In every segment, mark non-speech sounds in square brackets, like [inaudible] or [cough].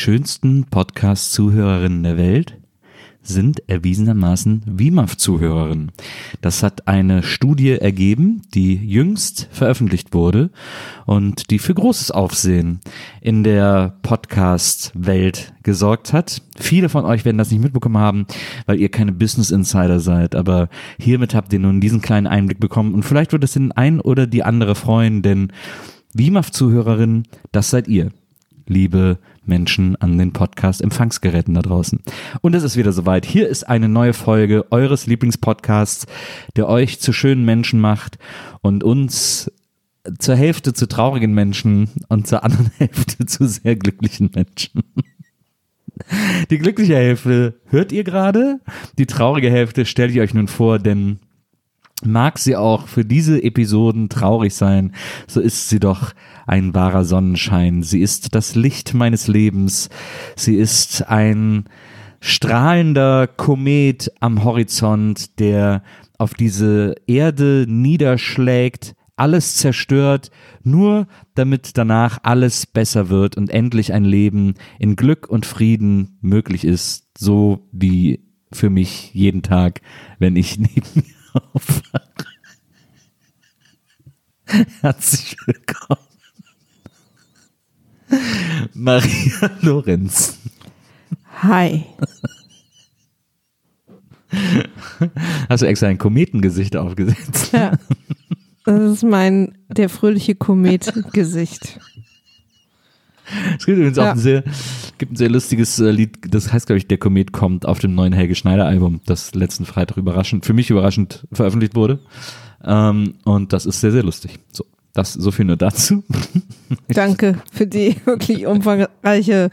schönsten Podcast-Zuhörerinnen der Welt sind erwiesenermaßen WIMAF-Zuhörerinnen. Das hat eine Studie ergeben, die jüngst veröffentlicht wurde und die für großes Aufsehen in der Podcast-Welt gesorgt hat. Viele von euch werden das nicht mitbekommen haben, weil ihr keine Business Insider seid, aber hiermit habt ihr nun diesen kleinen Einblick bekommen und vielleicht wird es den ein oder die andere freuen, denn WIMAF-Zuhörerinnen, das seid ihr liebe Menschen an den Podcast-Empfangsgeräten da draußen. Und es ist wieder soweit. Hier ist eine neue Folge eures Lieblingspodcasts, der euch zu schönen Menschen macht und uns zur Hälfte zu traurigen Menschen und zur anderen [laughs] Hälfte zu sehr glücklichen Menschen. Die glückliche Hälfte hört ihr gerade, die traurige Hälfte stellt ihr euch nun vor, denn Mag sie auch für diese Episoden traurig sein, so ist sie doch ein wahrer Sonnenschein. Sie ist das Licht meines Lebens. Sie ist ein strahlender Komet am Horizont, der auf diese Erde niederschlägt, alles zerstört, nur damit danach alles besser wird und endlich ein Leben in Glück und Frieden möglich ist, so wie für mich jeden Tag, wenn ich [laughs] neben mir. Herzlich willkommen. Maria Lorenz. Hi. Hast du extra ein Kometengesicht aufgesetzt? Ja. Das ist mein, der fröhliche Komet-Gesicht. Es gibt übrigens auch Ja. ein sehr, gibt ein sehr lustiges äh, Lied, das heißt, glaube ich, Der Komet kommt auf dem neuen Helge Schneider Album, das letzten Freitag überraschend, für mich überraschend veröffentlicht wurde. Ähm, und das ist sehr, sehr lustig. So, das, so viel nur dazu. [laughs] Danke für die wirklich umfangreiche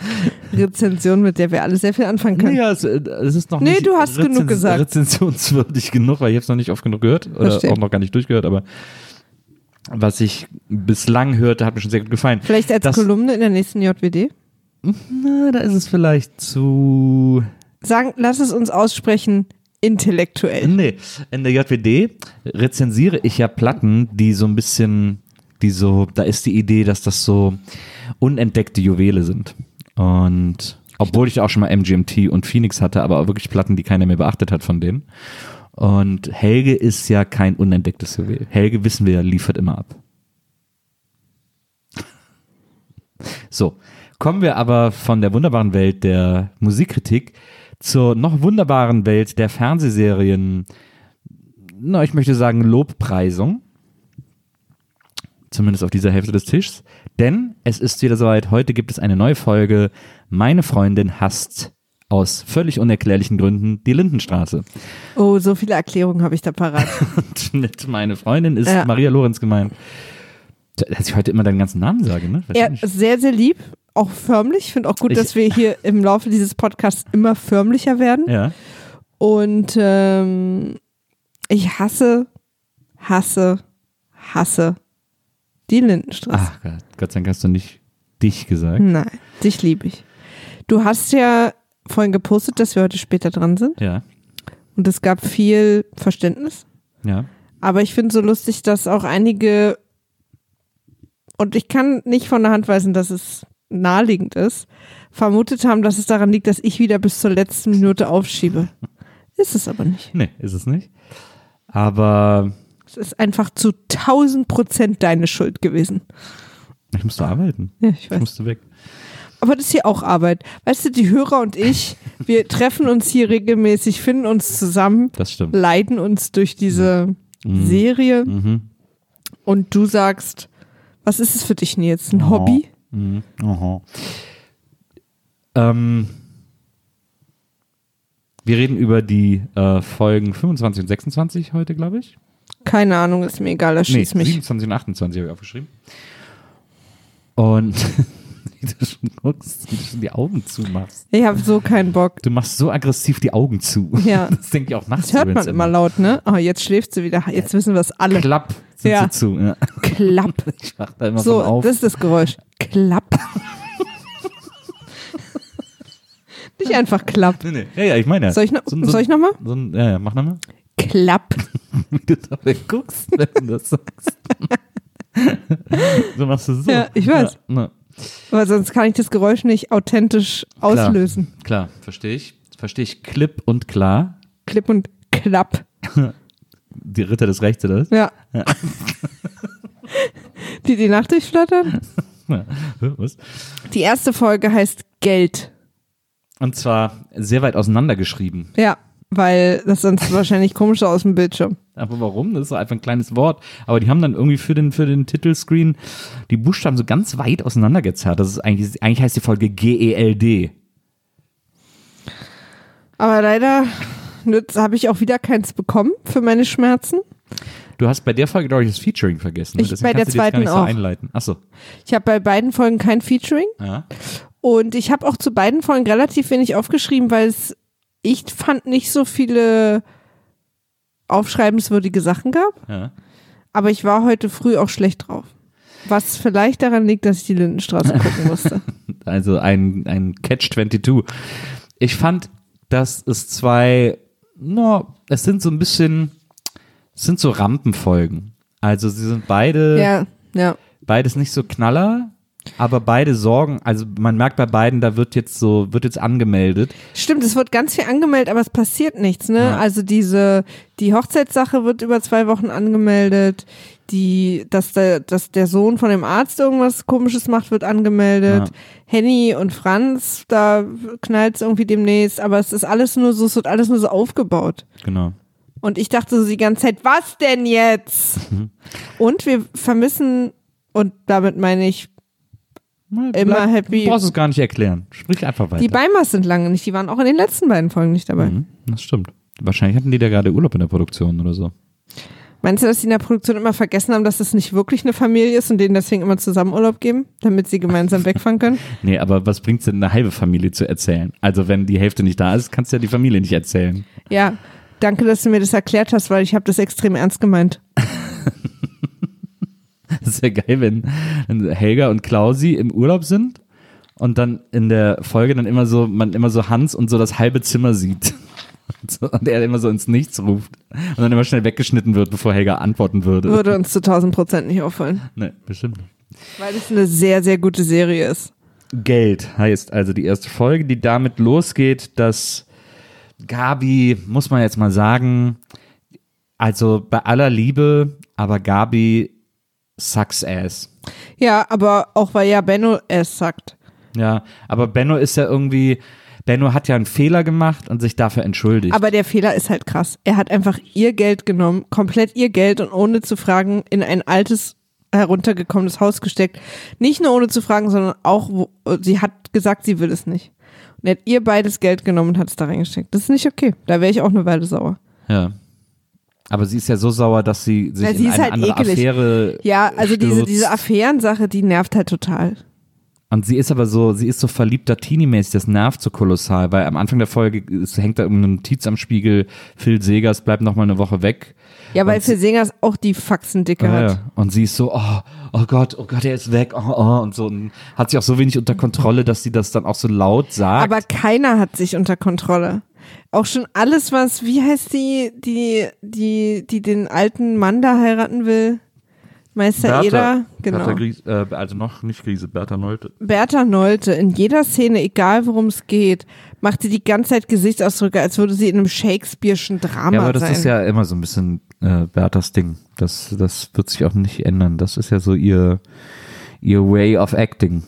Rezension, mit der wir alle sehr viel anfangen können. Ja, es, äh, es ist noch Nee, nicht du hast genug gesagt. rezensionswürdig genug, weil ich habe es noch nicht oft genug gehört oder Verstehe. auch noch gar nicht durchgehört, aber was ich bislang hörte, hat mir schon sehr gut gefallen. Vielleicht als Das- Kolumne in der nächsten JWD. Na, da ist es vielleicht zu Sagen, lass es uns aussprechen, intellektuell. Nee, in der JWD rezensiere ich ja Platten, die so ein bisschen, die so, da ist die Idee, dass das so unentdeckte Juwele sind. Und obwohl ich auch schon mal MGMT und Phoenix hatte, aber auch wirklich Platten, die keiner mehr beachtet hat von denen. Und Helge ist ja kein unentdecktes Juwel. Helge, wissen wir liefert immer ab. So, kommen wir aber von der wunderbaren Welt der Musikkritik zur noch wunderbaren Welt der Fernsehserien, na, ich möchte sagen Lobpreisung. Zumindest auf dieser Hälfte des Tischs. Denn es ist wieder soweit, heute gibt es eine neue Folge. Meine Freundin hasst aus völlig unerklärlichen Gründen die Lindenstraße. Oh, so viele Erklärungen habe ich da parat. Und [laughs] mit meine Freundin ist Ja. Maria Lorenz gemeint. Dass ich heute immer deinen ganzen Namen sage, ne? Ja, sehr, sehr lieb. Auch förmlich. Ich finde auch gut, Ich- dass wir hier im Laufe dieses Podcasts immer förmlicher werden. ja. Und ähm, ich hasse, hasse, hasse die Lindenstraße. Ach Gott, Gott sei Dank hast du nicht dich gesagt. Nein, dich liebe ich. Du hast ja vorhin gepostet, dass wir heute später dran sind. Ja, Und es gab viel Verständnis. ja. Aber ich finde so lustig, dass auch einige, und ich kann nicht von der Hand weisen, dass es naheliegend ist, vermutet haben, dass es daran liegt, dass ich wieder bis zur letzten Minute aufschiebe. Ist es aber nicht. Nee, ist es nicht. Aber Es ist einfach zu 1000 Prozent deine Schuld gewesen. ich musste arbeiten. Ja, ich Ich weiß. musste weg. Aber das ist hier auch Arbeit. Weißt du, die Hörer und ich, wir treffen uns hier regelmäßig, finden uns zusammen, Das stimmt. leiten uns durch diese Mhm. Serie Mhm. und du sagst, was ist es für dich, Nils? Ein Oh. Hobby? Mhm. Aha. Ähm, wir reden über die äh, Folgen 25 und 26 heute, glaube ich. Keine Ahnung, ist mir egal, erschieß nee, mich. 27 und 28 habe ich aufgeschrieben. Und [laughs] wie [laughs] du schon guckst, wie du schon die Augen zumachst. Ich habe so keinen Bock. Du machst so aggressiv die Augen zu. Ja. [laughs] Das denke ich auch nachts. Das hört man immer laut, ne? Oh, jetzt schläft sie wieder. Jetzt wissen wir es alle. Klapp sind Ja. sie zu. Ja. Klapp. [laughs] Ich mach da immer So, auf. das ist das Geräusch. Klapp. Nicht einfach klapp. nee, nee. Ja, ja, ich meine ja. Soll ich noch- so, so, soll ich noch mal? So ein, ja, ja, mach nochmal. Klapp. Wie du dabei guckst, wenn du das sagst. so machst du so. Ja, ich weiß. Ja, Aber sonst kann ich das Geräusch nicht authentisch auslösen. klar, verstehe ich. Verstehe ich klipp und klar. Klipp und klapp. [laughs] Die Ritter des Rechts, oder was? Ja. [laughs] die die Nacht durchflattern? [laughs] Ja. Was? Die erste Folge heißt Geld. Und zwar sehr weit auseinander geschrieben. Ja, weil das sonst wahrscheinlich komisch aus dem Bildschirm. Aber warum? Das ist einfach ein kleines Wort. Aber die haben dann irgendwie für den, für den Titelscreen die Buchstaben so ganz weit auseinandergezerrt. Das ist eigentlich, eigentlich heißt die Folge G-E-L-D. Aber leider habe ich auch wieder keins bekommen für meine Schmerzen. Du hast bei der Folge, glaube ich, das Featuring vergessen. ne? Ich- Deswegen bei der die jetzt gar nicht zweiten so auch. einleiten. Achso. Ich habe bei beiden Folgen kein Featuring Ja. und ich habe auch zu beiden Folgen relativ wenig aufgeschrieben, weil es ich fand nicht so viele aufschreibenswürdige Sachen gab, ja. aber ich war heute früh auch schlecht drauf. Was vielleicht daran liegt, dass ich die Lindenstraße [laughs] gucken musste. Also ein, ein Catch-22. Ich fand, dass es zwei, no, es sind so ein bisschen, es sind so Rampenfolgen. Also sie sind beide, ja, ja. beides nicht so Knaller, aber beide sorgen, also man merkt bei beiden, da wird jetzt so, wird jetzt angemeldet. Stimmt, es wird ganz viel angemeldet, aber es passiert nichts, ne? Ja. Also diese, die Hochzeitssache wird über zwei Wochen angemeldet, die, dass der, dass der Sohn von dem Arzt irgendwas komisches macht, wird angemeldet. Ja. Henny und Franz, da knallt es irgendwie demnächst, aber es ist alles nur so, es wird alles nur so aufgebaut. Genau. Und ich dachte so die ganze Zeit, was denn jetzt? Und wir vermissen, und damit meine ich, Immer happy. Du brauchst es gar nicht erklären. Sprich einfach weiter. die Beimers sind lange nicht, die waren auch in den letzten beiden Folgen nicht dabei. Mhm, das stimmt. Wahrscheinlich hatten die da gerade Urlaub in der Produktion oder so. Meinst du, dass die in der Produktion immer vergessen haben, dass das nicht wirklich eine Familie ist und denen deswegen immer zusammen Urlaub geben, damit sie gemeinsam [laughs] wegfahren können? Nee, aber was bringt's denn, eine halbe Familie zu erzählen? Also wenn die Hälfte nicht da ist, kannst du ja die Familie nicht erzählen. Ja, danke, dass du mir das erklärt hast, weil ich habe das extrem ernst gemeint. [laughs] [laughs] Das ist ja geil, wenn, Helga und Klausi im Urlaub sind und dann in der Folge dann immer so, man immer so Hans und so das halbe Zimmer sieht. Und, [laughs] so, und er immer so ins Nichts ruft. Und dann immer schnell weggeschnitten wird, bevor Helga antworten würde. Würde uns [laughs] zu 1000 Prozent nicht auffallen, Nee, bestimmt. nicht. weil es eine sehr, sehr gute Serie ist. Geld heißt also die erste Folge, die damit losgeht, dass Gabi, muss man jetzt mal sagen, also bei aller Liebe, aber Gabi sucks ass. Ja, aber auch weil ja Benno es sagt. Ja, aber Benno ist ja irgendwie, Benno hat ja einen Fehler gemacht und sich dafür entschuldigt. Aber der Fehler ist halt krass. Er hat einfach ihr Geld genommen, komplett ihr Geld und ohne zu fragen in ein altes heruntergekommenes Haus gesteckt. Nicht nur ohne zu fragen, sondern auch, wo, sie hat gesagt, sie will es nicht. Und er hat ihr beides Geld genommen und hat es da reingesteckt. Das ist nicht okay. Da wäre ich auch eine Weile sauer. ja. Aber sie ist ja so sauer, dass sie sich Ja, sie in ist eine halt andere ekelig. Affäre Ja, also diese, stürzt. diese Affärensache, die nervt halt total. Und sie ist aber so, sie ist so verliebter Teenie-mäßig, das nervt so kolossal, weil am Anfang der Folge hängt da irgendeine Notiz am Spiegel, Phil Segers bleibt noch mal eine Woche weg. Ja, weil für Singers auch die Faxen dicke Ja, hat. Und sie ist so, oh, oh Gott, oh Gott, er ist weg, oh, oh, und so. Und hat sich auch so wenig unter Kontrolle, dass sie das dann auch so laut sagt. Aber keiner hat sich unter Kontrolle. Auch schon alles, was, wie heißt die, die, die, die den alten Mann da heiraten will? Meister Eder? Genau. Bertha Gries, äh, also noch nicht Krise, Bertha Nolte. Bertha Nolte, in jeder Szene, egal worum es geht, macht sie die ganze Zeit Gesichtsausdrücke, als würde sie in einem Shakespeare'schen Drama Ja, aber das sein. ist ja immer so ein bisschen äh, Berthas Ding. Das, das wird sich auch nicht ändern. Das ist ja so ihr, ihr Way of Acting.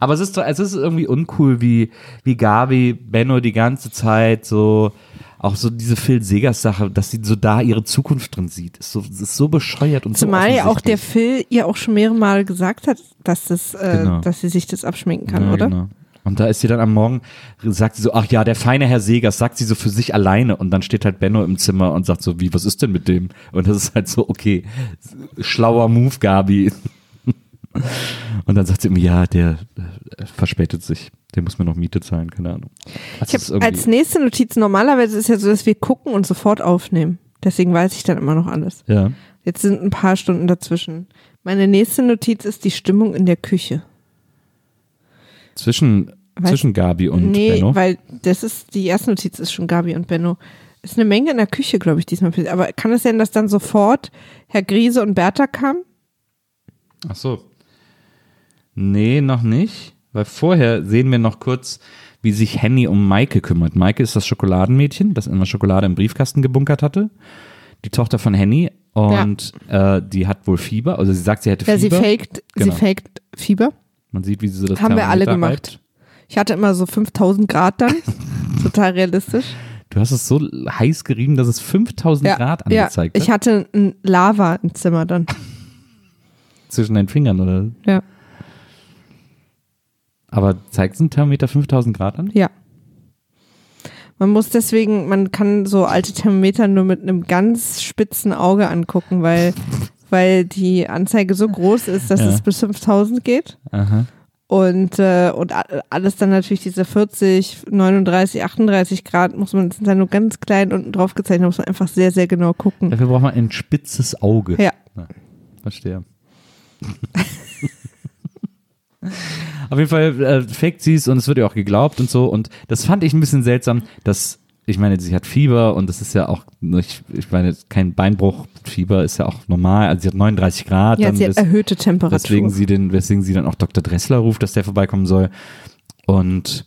Aber es ist, es ist irgendwie uncool, wie, wie Gabi Benno die ganze Zeit so, auch so diese Phil Segers Sache, dass sie so da ihre Zukunft drin sieht. Ist so, ist so bescheuert und Zumal so ja auch der. Phil ihr auch schon mehrere Mal gesagt hat, dass das, äh, Genau. dass sie sich das abschminken kann, Ja, oder? Genau. Und da ist sie dann am Morgen, sagt sie so, ach ja, der feine Herr Segers, sagt sie so für sich alleine. Und dann steht halt Benno im Zimmer und sagt so, wie, was ist denn mit dem? Und das ist halt so, okay, schlauer Move, Gabi. Und dann sagt sie immer, ja, der äh, verspätet sich. Der muss mir noch Miete zahlen, keine Ahnung. Das Ich habe als nächste Notiz, normalerweise ist ja so, dass wir gucken und sofort aufnehmen. Deswegen weiß ich dann immer noch alles. ja. Jetzt sind ein paar Stunden dazwischen. Meine nächste Notiz ist die Stimmung in der Küche. Zwischen, zwischen Gabi und nee, Benno. weil das ist, die erste Notiz ist schon Gabi und Benno. Ist eine Menge in der Küche, glaube ich, diesmal. Aber kann es sein, dass dann sofort Herr Griese und Bertha kamen? Ach so. Nee, noch nicht. Weil vorher sehen wir noch kurz, wie sich Henny um Maike kümmert. Maike ist das Schokoladenmädchen, das immer Schokolade im Briefkasten gebunkert hatte. Die Tochter von Henny. Und äh, die hat wohl Fieber. Also sie sagt, sie hätte Ja, sie Fieber. faked, Genau. sie faked Fieber. Man sieht, wie sie so das Haben wir alle gemacht. reibt. Ich hatte immer so 5000 Grad dann. [laughs] Total realistisch. Du hast es so heiß gerieben, dass es 5000 Ja, Grad ja, angezeigt ich hat. hatte ein Lava im Zimmer dann. [laughs] Zwischen den Fingern, oder? Ja, Aber zeigt ein Thermometer 5000 Grad an? ja. Man muss deswegen, man kann so alte Thermometer nur mit einem ganz spitzen Auge angucken, weil, [laughs] weil die Anzeige so groß ist, dass Ja. es bis 5000 geht. Aha. Und, äh, und alles dann natürlich diese 40, 39, 38 Grad muss man, sind dann nur ganz klein unten drauf gezeichnet, muss man einfach sehr, sehr genau gucken. Dafür braucht man ein spitzes Auge. Ja. Verstehe. [laughs] [laughs] Auf jeden Fall äh, faked sie es und es wird ihr auch geglaubt und so. Und das fand ich ein bisschen seltsam, dass, ich meine, sie hat Fieber und das ist ja auch, nicht, ich meine, kein Beinbruch, Fieber ist ja auch normal. Also sie hat 39 Grad. Ja, sie hat erhöhte Temperatur. weswegen sie, den, weswegen sie dann auch Dr. Dressler ruft, dass der vorbeikommen soll. Und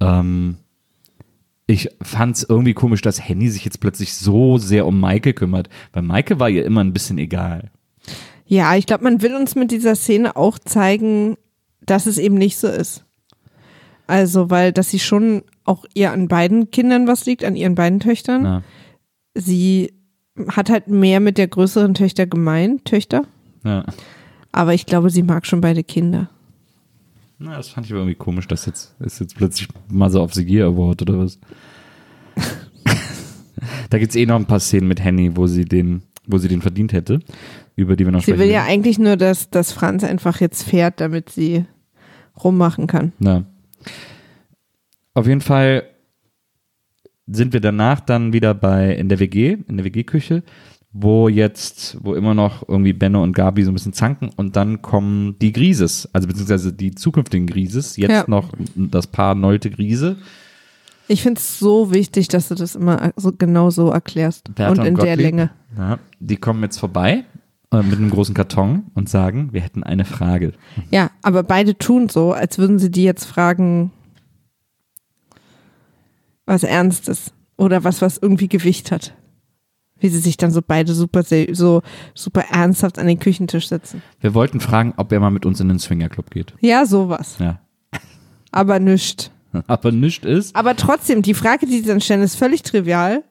ähm, ich fand es irgendwie komisch, dass Henny sich jetzt plötzlich so sehr um Maike kümmert. Weil Maike war ihr immer ein bisschen egal. Ja, ich glaube, man will uns mit dieser Szene auch zeigen, dass es eben nicht so ist. Also, weil, dass sie schon auch ihr an beiden Kindern was liegt, an ihren beiden Töchtern. Na, Sie hat halt mehr mit der größeren Töchter gemein, Töchter. ja. Aber ich glaube, sie mag schon beide Kinder. Na, das fand ich aber irgendwie komisch, dass jetzt ist jetzt plötzlich Mother of the Year Award oder was. [laughs] da gibt's eh noch ein paar Szenen mit Henny, wo sie den, wo sie den verdient hätte, über die wir noch Sie sprechen. will ja eigentlich nur, dass, dass Franz einfach jetzt fährt, damit sie rummachen kann. Na. Auf jeden Fall sind wir danach dann wieder bei in der WG, in der WG-Küche, wo jetzt, wo immer noch irgendwie Benno und Gabi so ein bisschen zanken und dann kommen die Grieses, also beziehungsweise die zukünftigen Grieses, jetzt Ja. noch das Paar Nolte Griese. Ich finde es so wichtig, dass du das immer so genau so erklärst. Bertha und in der Gottlieb. Länge. Ja, die kommen jetzt vorbei äh, mit einem großen Karton und sagen, wir hätten eine Frage. Ja, aber beide tun so, als würden sie die jetzt fragen, was Ernstes oder was, was irgendwie Gewicht hat. Wie sie sich dann so beide super, so super ernsthaft an den Küchentisch setzen. Wir wollten fragen, ob er mal mit uns in den Swingerclub geht. Ja, sowas. Ja. Aber nischt. [laughs] Aber nichts ist. Aber trotzdem, die Frage, die sie dann stellen, ist völlig trivial.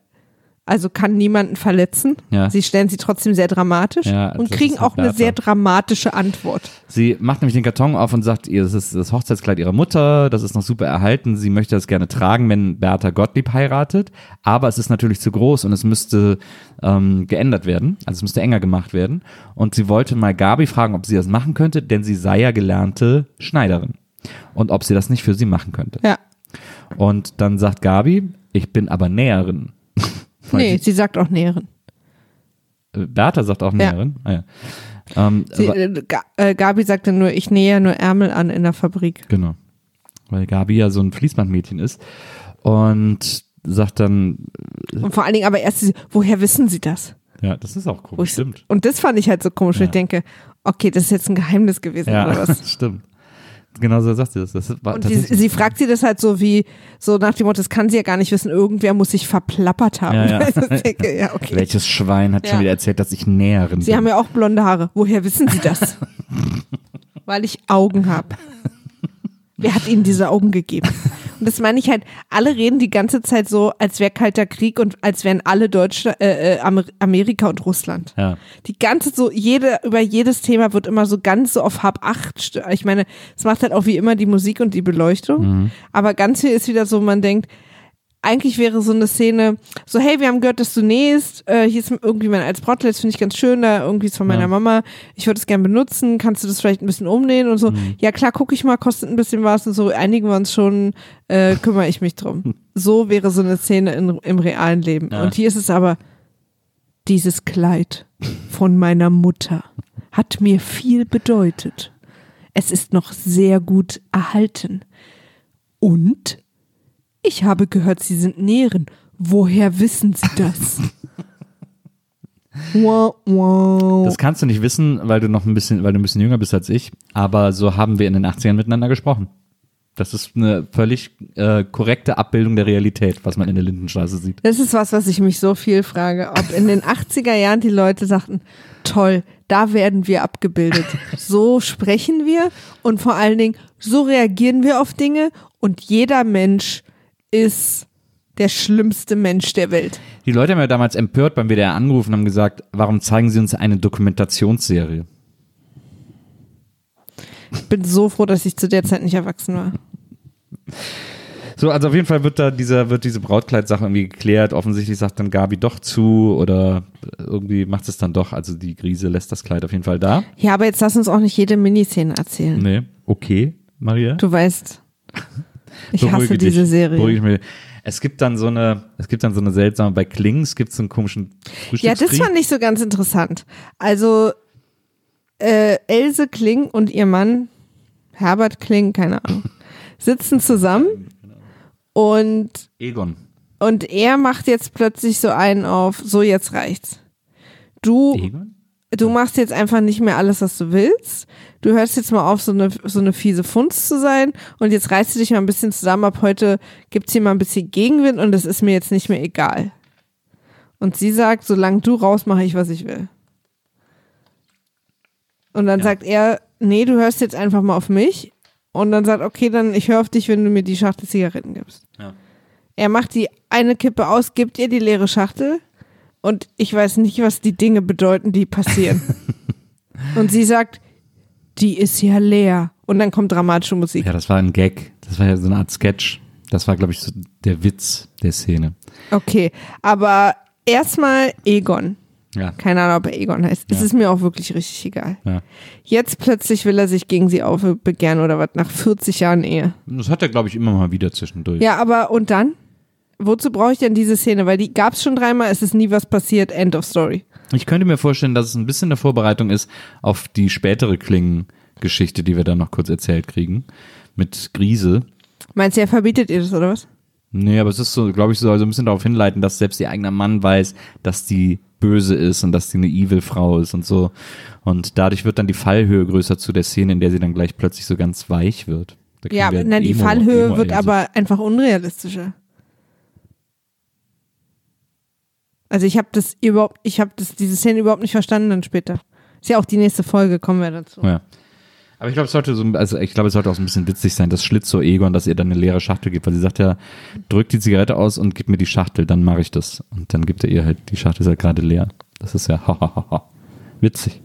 Also kann niemanden verletzen. Ja. Sie stellen sie trotzdem sehr dramatisch Ja, und kriegen auch eine sehr dramatische Antwort. Sie macht nämlich den Karton auf und sagt, ihr, das ist das Hochzeitskleid ihrer Mutter, das ist noch super erhalten, sie möchte das gerne tragen, wenn Bertha Gottlieb heiratet, aber es ist natürlich zu groß und es müsste ähm, geändert werden, also es müsste enger gemacht werden. Und sie wollte mal Gabi fragen, ob sie das machen könnte, denn sie sei ja gelernte Schneiderin und ob sie das nicht für sie machen könnte. Ja. Und dann sagt Gabi, ich bin aber Näherin. [laughs] Nee, sie- sie sagt auch Näherin. äh, Bertha sagt auch Näherin. Ah, ja. ähm, Sie, äh, äh, Gabi sagte nur, ich nähe ja nur Ärmel an in der Fabrik. Genau. Weil Gabi ja so ein Fließbandmädchen ist. Und sagt dann, Und vor allen Dingen aber erst, woher wissen sie das? ja, das ist auch komisch. ich, Stimmt. Und das fand ich halt so komisch. Ja. Ich denke, okay, das ist jetzt ein Geheimnis gewesen Ja, oder was? [laughs] stimmt. Genau so sagt sie das. das war Und die, sie fragt sie das halt so wie, so nach dem Motto, das kann sie ja gar nicht wissen, irgendwer muss sich verplappert haben. Ja, ja. [laughs] Denke, ja, okay. Welches Schwein hat schon wieder erzählt, dass ich Näherin Sie bin? haben ja auch blonde Haare. Woher wissen Sie das? [laughs] Weil ich Augen habe. Wer hat Ihnen diese Augen gegeben? Und das meine ich halt, alle reden die ganze Zeit so, als wäre kalter Krieg und als wären alle Deutschland, äh, äh, Amer Amerika und Russland. ja. Die ganze so, jede, über jedes Thema wird immer so ganz so auf Hab acht. st- Ich meine, es macht halt auch wie immer die Musik und die Beleuchtung. Aber ganz viel ist wieder so, man denkt, eigentlich wäre so eine Szene, so hey, wir haben gehört, dass du nähst, äh, hier ist irgendwie mein altes Brotlet, das finde ich ganz schön, da irgendwie ist von meiner Ja. Mama, ich würde es gerne benutzen, kannst du das vielleicht ein bisschen umnähen und so, Mhm. ja klar, gucke ich mal, kostet ein bisschen was und so, einigen wir uns schon, äh, [laughs] kümmere ich mich drum. So wäre so eine Szene in, im realen Leben. Ja. Und hier ist es aber, dieses Kleid von meiner Mutter hat mir viel bedeutet. Es ist noch sehr gut erhalten. Und ich habe gehört, Sie sind Näherin. Woher wissen Sie das? [laughs] wow, wow. Das kannst du nicht wissen, weil du noch ein bisschen, weil du ein bisschen jünger bist als ich. Aber so haben wir in den 80ern miteinander gesprochen. Das ist eine völlig äh, korrekte Abbildung der Realität, was man in der Lindenstraße sieht. Das ist was, was ich mich so viel frage, ob in den 80er Jahren die Leute sagten, toll, da werden wir abgebildet. So sprechen wir und vor allen Dingen, so reagieren wir auf Dinge und jeder Mensch ist der schlimmste Mensch der Welt. Die Leute haben ja damals empört beim WDR angerufen und haben gesagt, warum zeigen sie uns eine Dokumentationsserie? Ich bin so froh, dass ich zu der Zeit nicht erwachsen war. So, also auf jeden Fall wird da dieser, wird diese Brautkleidsache irgendwie geklärt. Offensichtlich sagt dann Gabi doch zu oder irgendwie macht es dann doch. Also die Grise lässt das Kleid auf jeden Fall da. Ja, aber jetzt lass uns auch nicht jede Miniszene erzählen. Nee, okay, Maria. Du weißt, ich Beruhige hasse dich, diese Serie. beruhige mich. Es gibt dann so eine, es gibt dann so eine seltsame, bei Klings gibt es so einen komischen Ja, das fand ich so ganz interessant. Also äh, Else Kling und ihr Mann Herbert Kling, keine Ahnung, [laughs] sitzen zusammen und Egon. und er macht jetzt plötzlich so einen auf, so jetzt reicht's. Du Egon? Du machst jetzt einfach nicht mehr alles, was du willst. Du hörst jetzt mal auf, so eine, so eine fiese Funz zu sein und jetzt reißt du dich mal ein bisschen zusammen. Ab heute gibt's hier mal ein bisschen Gegenwind und es ist mir jetzt nicht mehr egal. Und sie sagt, solange du raus, mache ich, was ich will. Und dann Ja. sagt er, nee, du hörst jetzt einfach mal auf mich. Und dann sagt, okay, dann ich höre auf dich, wenn du mir die Schachtel Zigaretten gibst. Ja. Er macht die eine Kippe aus, gibt ihr die leere Schachtel und ich weiß nicht, was die Dinge bedeuten, die passieren. [laughs] und sie sagt, die ist ja leer. Und dann kommt dramatische Musik. Ja, das war ein Gag. Das war ja so eine Art Sketch. Das war, glaube ich, so der Witz der Szene. Okay, aber erstmal Egon. Ja. Keine Ahnung, ob er Egon heißt. Es Ja. ist mir auch wirklich richtig egal. ja. Jetzt plötzlich will er sich gegen sie aufbegehren oder was, nach 40 Jahren Ehe. Das hat er, glaube ich, immer mal wieder zwischendurch. Ja, aber und dann? Wozu brauche ich denn diese Szene? Weil die gab es schon dreimal, es ist nie was passiert, end of story. Ich könnte mir vorstellen, dass es ein bisschen eine Vorbereitung ist auf die spätere Klingen-Geschichte, die wir dann noch kurz erzählt kriegen. Mit Grise. Meinst du, er verbietet ihr das oder was? Nee, aber es ist so, glaube ich, so ein bisschen darauf hinleiten, dass selbst ihr eigener Mann weiß, dass die böse ist und dass die eine Evil-Frau ist und so. Und dadurch wird dann die Fallhöhe größer zu der Szene, in der sie dann gleich plötzlich so ganz weich wird. Ja, na, die Fallhöhe Emo- wird aber einfach unrealistischer. Also ich habe das überhaupt, ich habe das diese Szene überhaupt nicht verstanden dann später. Ist ja auch die nächste Folge, kommen wir dazu. Ja. Aber ich glaube, es sollte so, also ich glaube, es sollte auch so ein bisschen witzig sein, das Schlitzohr Egon, dass ihr dann eine leere Schachtel gibt, weil sie sagt ja, drück die Zigarette aus und gib mir die Schachtel, dann mache ich das. Und dann gibt er ihr halt, die Schachtel ist halt gerade leer. Das ist ja hahaha. Witzig.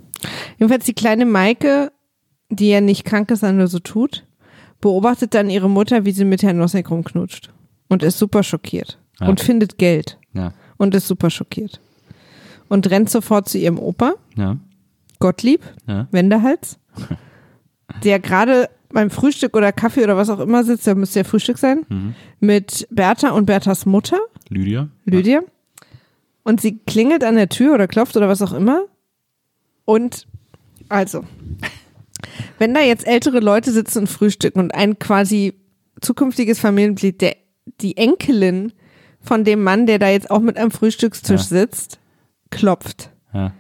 Jedenfalls die kleine Maike, die ja nicht krank ist, sondern nur so tut, beobachtet dann ihre Mutter, wie sie mit Herrn Nossek rumknutscht. Und ist super schockiert. Ja. Und findet Geld. Ja. Und ist super schockiert. Und rennt sofort zu ihrem Opa, Ja. Gottlieb, Ja. Wendehals, [laughs] der gerade beim Frühstück oder Kaffee oder was auch immer sitzt, da müsste ja Frühstück sein, Mhm. mit Bertha und Berthas Mutter, Lydia? Lydia. Und sie klingelt an der Tür oder klopft oder was auch immer. Und also, wenn da jetzt ältere Leute sitzen und frühstücken und ein quasi zukünftiges Familienmitglied, der, die Enkelin von dem Mann, der da jetzt auch mit am Frühstückstisch Ja. sitzt, klopft. Ja.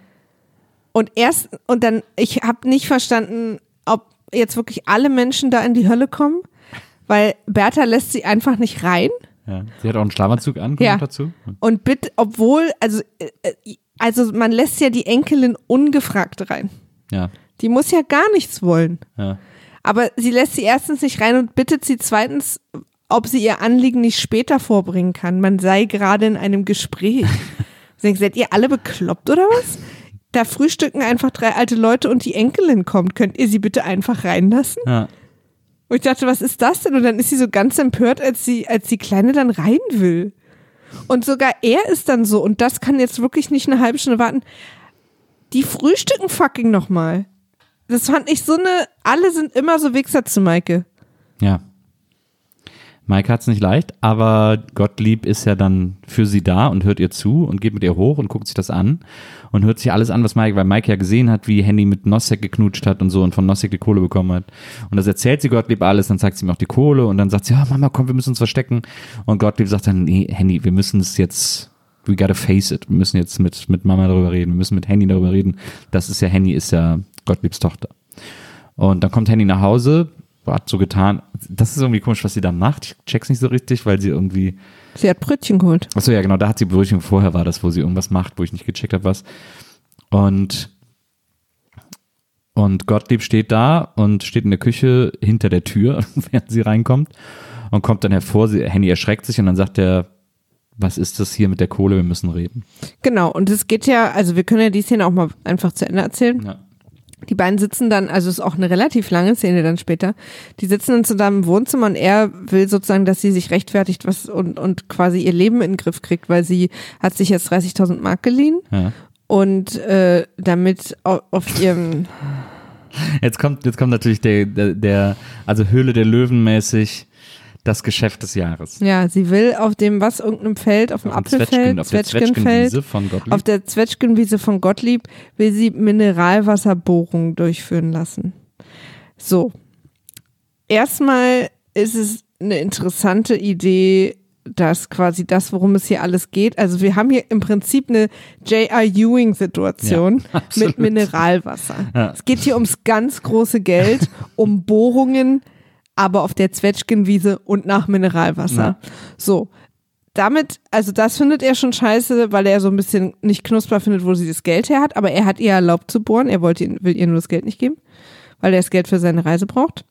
Und erst, und dann, ich habe nicht verstanden, ob jetzt wirklich alle Menschen da in die Hölle kommen, weil Bertha lässt sie einfach nicht rein. ja. Sie hat auch einen Schlafanzug an, Ja. dazu. Und bitte, obwohl, also, äh, äh, also man lässt ja die Enkelin ungefragt rein. Ja. Die muss ja gar nichts wollen. Ja. Aber sie lässt sie erstens nicht rein und bittet sie zweitens, ob sie ihr Anliegen nicht später vorbringen kann. Man sei gerade in einem Gespräch. [laughs] Sie denkt, seid ihr alle bekloppt oder was? Da frühstücken einfach drei alte Leute und die Enkelin kommt. Könnt ihr sie bitte einfach reinlassen? Ja. Und ich dachte, was ist das denn? Und dann ist sie so ganz empört, als sie, als die Kleine dann rein will. Und sogar er ist dann so, und das kann jetzt wirklich nicht eine halbe Stunde warten. Die frühstücken fucking nochmal. Das fand ich so eine, alle sind immer so Wichser zu Maike. Ja. Maike hat es nicht leicht, aber Gottlieb ist ja dann für sie da und hört ihr zu und geht mit ihr hoch und guckt sich das an und hört sich alles an, was Maike, weil Maike ja gesehen hat, wie Henny mit Nossek geknutscht hat und so und von Nossek die Kohle bekommen hat. Und das erzählt sie Gottlieb alles, dann zeigt sie ihm auch die Kohle und dann sagt sie, ja Mama, komm, wir müssen uns verstecken. Und Gottlieb sagt dann, nee, Henny, wir müssen es jetzt, we gotta face it. Wir müssen jetzt mit, mit Mama darüber reden, wir müssen mit Henny darüber reden. Das ist ja, Henny ist ja Gottliebs Tochter. Und dann kommt Henny nach Hause, hat so getan, das ist irgendwie komisch, was sie da macht. Ich check's nicht so richtig, weil sie irgendwie, Sie hat Brötchen geholt. achso ja genau, da hat sie Brötchen, vorher war das, wo sie irgendwas macht, wo ich nicht gecheckt habe, was. Und und Gottlieb steht da und steht in der Küche hinter der Tür, [laughs] während sie reinkommt und kommt dann hervor. Sie, Henny erschreckt sich und dann sagt er, was ist das hier mit der Kohle? Wir müssen reden. Genau, und es geht ja, also wir können ja die Szene auch mal einfach zu Ende erzählen. Ja. Die beiden sitzen dann, also ist auch eine relativ lange Szene dann später. Die sitzen dann zusammen im Wohnzimmer und er will sozusagen, dass sie sich rechtfertigt was und, und quasi ihr Leben in den Griff kriegt, weil sie hat sich jetzt 30.000 Mark geliehen Ja. und äh, damit au- auf ihrem, Jetzt kommt, jetzt kommt natürlich der, der, der, also Höhle der Löwen mäßig das Geschäft des Jahres. ja, sie will auf dem, was, irgendeinem Feld, auf dem Auf Apfelfeld, auf der Zwetschgenfeld, Zwetschgenwiese von Gottlieb. auf der Zwetschgenwiese von Gottlieb will sie Mineralwasserbohrungen durchführen lassen. So. Erstmal ist es eine interessante Idee, dass quasi das, worum es hier alles geht. Also wir haben hier im Prinzip eine J.R. Ewing-Situation Ja, [laughs] mit Mineralwasser. Ja. Es geht hier ums ganz große Geld, um Bohrungen, aber auf der Zwetschgenwiese und nach Mineralwasser. Ja. So. Damit, also das findet er schon scheiße, weil er so ein bisschen nicht knusper findet, wo sie das Geld her hat, aber er hat ihr erlaubt zu bohren. Er wollte, will ihr nur das Geld nicht geben, weil er das Geld für seine Reise braucht.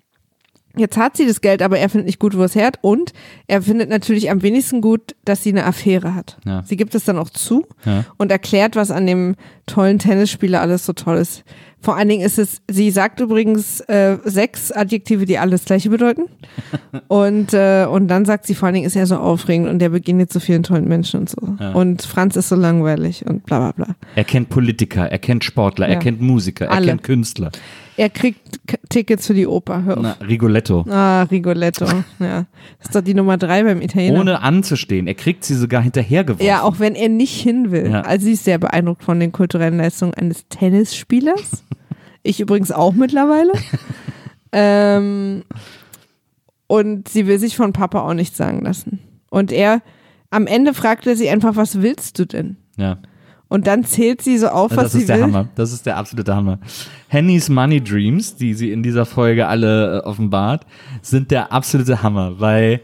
Jetzt hat sie das Geld, aber er findet nicht gut, wo es her hat. Und er findet natürlich am wenigsten gut, dass sie eine Affäre hat. Ja. Sie gibt es dann auch zu Ja. und erklärt, was an dem tollen Tennisspieler alles so toll ist. Vor allen Dingen ist es, sie sagt übrigens äh, sechs Adjektive, die alles gleiche bedeuten. [laughs] und, äh, und dann sagt sie vor allen Dingen, ist er so aufregend und der begegnet so vielen tollen Menschen und so. Und Franz ist so langweilig und bla bla bla. Er kennt Politiker, er kennt Sportler, er Ja. kennt Musiker, er Alle. kennt Künstler. Er kriegt Tickets für die Oper, hör auf. Na, Rigoletto. Ah, Rigoletto. Ja. Das ist doch die Nummer drei beim Italiener. Ohne anzustehen. Er kriegt sie sogar hinterhergeworfen. ja, auch wenn er nicht hin will. Ja. Also sie ist sehr beeindruckt von den kulturellen Leistungen eines Tennisspielers. [laughs] ich übrigens auch mittlerweile. [laughs] ähm, und sie will sich von Papa auch nichts sagen lassen. Und er, am Ende fragt er sie einfach, was willst du denn? ja. Und dann zählt sie so auf, was das sie ist der will. Hammer. Das ist der absolute Hammer. Hennys Money Dreams, die sie in dieser Folge alle äh, offenbart, sind der absolute Hammer, weil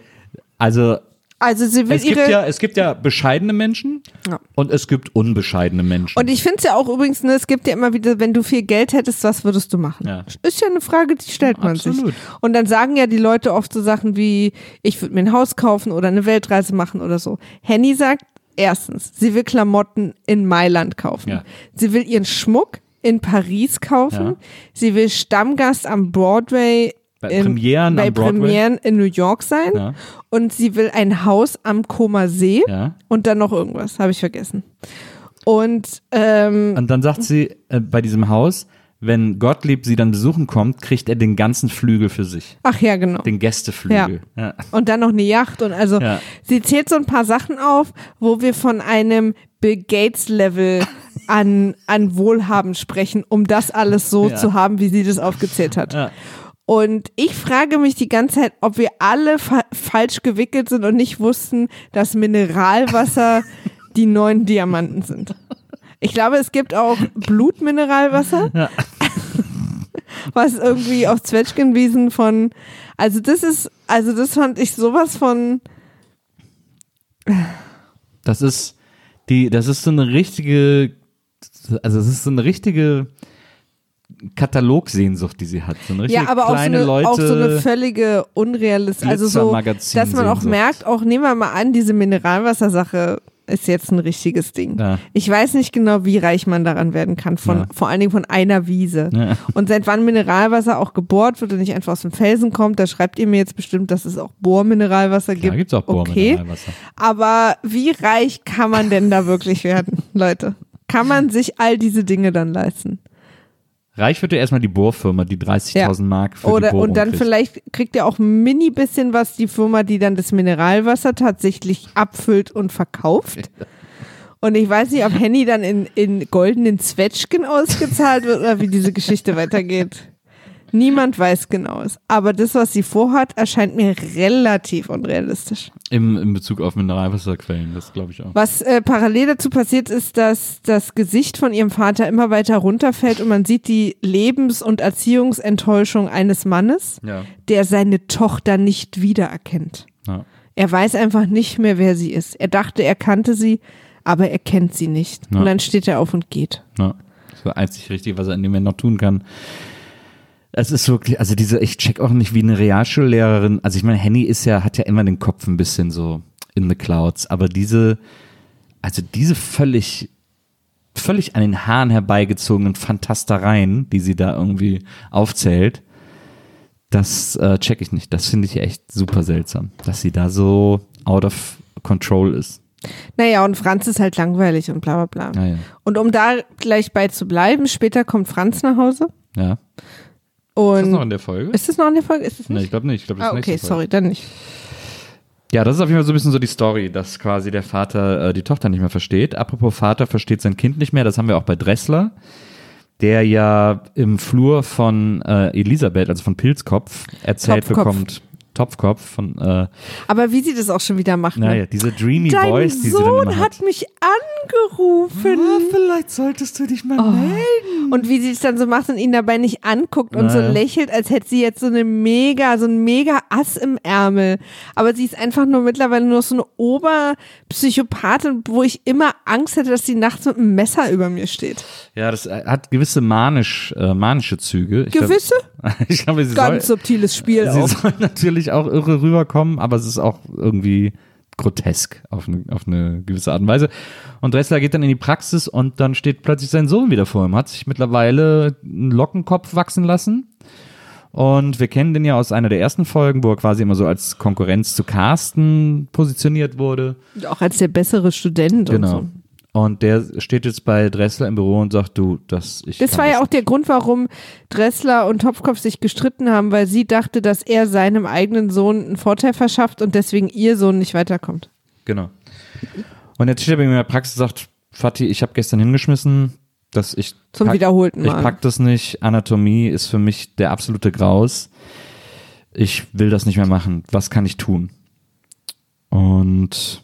also Also sie will es ihre gibt ja es gibt ja bescheidene Menschen Ja. und es gibt unbescheidene Menschen. Und ich finde es ja auch übrigens, ne, es gibt ja immer wieder, wenn du viel Geld hättest, was würdest du machen? Ja. Ist ja eine Frage, die stellt man Absolut. sich. Und dann sagen ja die Leute oft so Sachen wie, ich würde mir ein Haus kaufen oder eine Weltreise machen oder so. Henny sagt, erstens, sie will Klamotten in Mailand kaufen. Ja. Sie will ihren Schmuck in Paris kaufen. Ja. Sie will Stammgast am Broadway. Bei in, Premieren bei am Broadway. Premieren in New York sein. Ja. Und sie will ein Haus am Comer See. Und dann noch irgendwas, habe ich vergessen. Und ähm, Und dann sagt sie äh, bei diesem Haus, wenn Gottlieb sie dann besuchen kommt, kriegt er den ganzen Flügel für sich. ach ja, genau. Den Gästeflügel. Ja. Und dann noch eine Yacht und also Ja. sie zählt so ein paar Sachen auf, wo wir von einem Bill Gates Level [laughs] an, an Wohlhaben sprechen, um das alles so Ja. zu haben, wie sie das aufgezählt hat. Ja. Und ich frage mich die ganze Zeit, ob wir alle fa falsch gewickelt sind und nicht wussten, dass Mineralwasser [laughs] die neuen Diamanten sind. Ich glaube, es gibt auch Blutmineralwasser, [laughs] was irgendwie auf Zwetschgenwiesen von, also das ist, also das fand ich sowas von, Das ist die, das ist so eine richtige, also es ist so eine richtige Katalogsehnsucht, die sie hat. So eine ja, aber auch so, eine, Leute. auch so eine völlige Unrealismus, also so, dass man auch merkt, auch nehmen wir mal an, diese Mineralwassersache ist jetzt ein richtiges Ding. Ja. Ich weiß nicht genau, wie reich man daran werden kann, von, Ja. vor allen Dingen von einer Wiese. Ja. Und seit wann Mineralwasser auch gebohrt wird und nicht einfach aus dem Felsen kommt, da schreibt ihr mir jetzt bestimmt, dass es auch Bohrmineralwasser Da gibt. gibt's auch Okay. Bohrmineralwasser. Aber wie reich kann man denn da wirklich werden, [laughs] Leute? Kann man sich all diese Dinge dann leisten? Reich wird ja erstmal die Bohrfirma, die 30.000 Mark für die Oder Bohrung und dann kriegt. vielleicht kriegt ihr auch ein mini bisschen was die Firma, die dann das Mineralwasser tatsächlich abfüllt und verkauft. Und ich weiß nicht, ob Henny dann in, in goldenen Zwetschgen ausgezahlt wird oder wie diese Geschichte weitergeht. Niemand weiß genaues. Aber das, was sie vorhat, erscheint mir relativ unrealistisch. Im, in Bezug auf Mineralwasserquellen, das glaube ich auch. Was äh, parallel dazu passiert ist, dass das Gesicht von ihrem Vater immer weiter runterfällt und man sieht die Lebens- und Erziehungsenttäuschung eines Mannes, Ja. der seine Tochter nicht wiedererkennt. ja. Er weiß einfach nicht mehr, wer sie ist. Er dachte, er kannte sie, aber er kennt sie nicht. Ja. Und dann steht er auf und geht. Ja, das war einzig richtig, was er in dem Moment noch tun kann. Es ist wirklich, also diese, ich check auch nicht wie eine Realschullehrerin. Also ich meine, Henny ist ja, hat ja immer den Kopf ein bisschen so in the clouds, aber diese, also diese völlig, völlig an den Haaren herbeigezogenen Fantastereien, die sie da irgendwie aufzählt, das äh, check ich nicht. Das finde ich echt super seltsam, dass sie da so out of control ist. Naja, und Franz ist halt langweilig und bla bla bla. Naja, Und um da gleich bei zu bleiben, später kommt Franz nach Hause. ja. Ist das Und noch in der Folge? ist das noch in der Folge? Ist Nee, nicht? ich glaube nicht. Ich glaube, das ah, okay, sorry, dann nicht. Ja, das ist auf jeden Fall so ein bisschen so die Story, dass quasi der Vater äh, die Tochter nicht mehr versteht. Apropos Vater versteht sein Kind nicht mehr, das haben wir auch bei Dressler, der ja im Flur von äh, Elisabeth, also von Pilzkopf, erzählt Topfkopf. bekommt, Topfkopf von, äh, Aber wie sie das auch schon wieder macht. ne? naja, diese dreamy Dein Voice, die sie dann Sohn immer hat hat. mich angerufen. Ah, vielleicht solltest du dich mal Oh. melden. Und wie sie es dann so macht und ihn dabei nicht anguckt und Naja. so lächelt, als hätte sie jetzt so eine mega, so ein mega Ass im Ärmel. Aber sie ist einfach nur mittlerweile nur so eine Oberpsychopathin, wo ich immer Angst hätte, dass sie nachts mit einem Messer über mir steht. Ja, das äh, hat gewisse manisch, äh, manische Züge. Ich glaub- Gewisse? [laughs] ich glaube, sie Ganz soll, subtiles Spiel Sie auch. soll natürlich auch irre rüberkommen, aber es ist auch irgendwie grotesk auf eine, auf eine gewisse Art und Weise. Und Dressler geht dann in die Praxis und dann steht plötzlich sein Sohn wieder vor ihm, hat sich mittlerweile einen Lockenkopf wachsen lassen. Und wir kennen den ja aus einer der ersten Folgen, wo er quasi immer so als Konkurrenz zu Carsten positioniert wurde. Auch als der bessere Student und Genau. so. Und der steht jetzt bei Dressler im Büro und sagt, du, das ich Das war ja das auch der Grund, warum Dressler und Topfkopf sich gestritten haben, weil sie dachte, dass er seinem eigenen Sohn einen Vorteil verschafft und deswegen ihr Sohn nicht weiterkommt. Genau. Und jetzt steht er bei mir in der Praxis und sagt, Fatih, ich habe gestern hingeschmissen, dass ich Zum pack- wiederholten Ich Mal. pack das nicht. Anatomie ist für mich der absolute Graus. Ich will das nicht mehr machen. Was kann ich tun? Und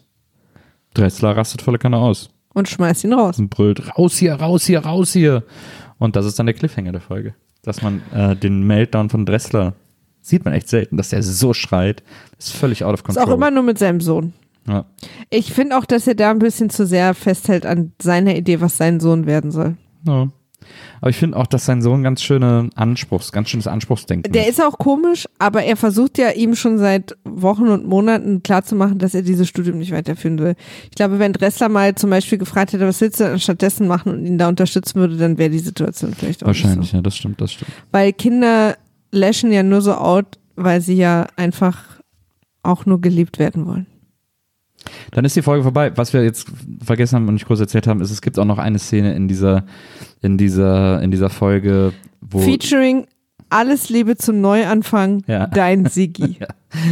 Dressler rastet volle Kanne aus Und schmeißt ihn raus. und brüllt, raus hier, raus hier, raus hier. Und das ist dann der Cliffhanger der Folge. Dass man äh, den Meltdown von Dressler sieht man echt selten, dass der so schreit. Das ist völlig out of Ist control. auch immer nur mit seinem Sohn. ja. Ich finde auch, dass er da ein bisschen zu sehr festhält an seiner Idee, was sein Sohn werden soll. Ja. Aber ich finde auch, dass sein Sohn ganz schöne Anspruchs, ganz schönes Anspruchsdenken Der ist auch komisch, aber er versucht ja ihm schon seit Wochen und Monaten klarzumachen, dass er dieses Studium nicht weiterführen will. Ich glaube, wenn Dressler mal zum Beispiel gefragt hätte, was willst du denn stattdessen machen und ihn da unterstützen würde, dann wäre die Situation vielleicht auch Wahrscheinlich, so. ja, das stimmt, das stimmt. Weil Kinder lashen ja nur so out, weil sie ja einfach auch nur geliebt werden wollen. Dann ist die Folge vorbei. Was wir jetzt vergessen haben und nicht kurz erzählt haben, ist, es gibt auch noch eine Szene in dieser, in dieser, in dieser Folge, wo Featuring alles Liebe zum Neuanfang, Ja. dein [laughs] Sigi.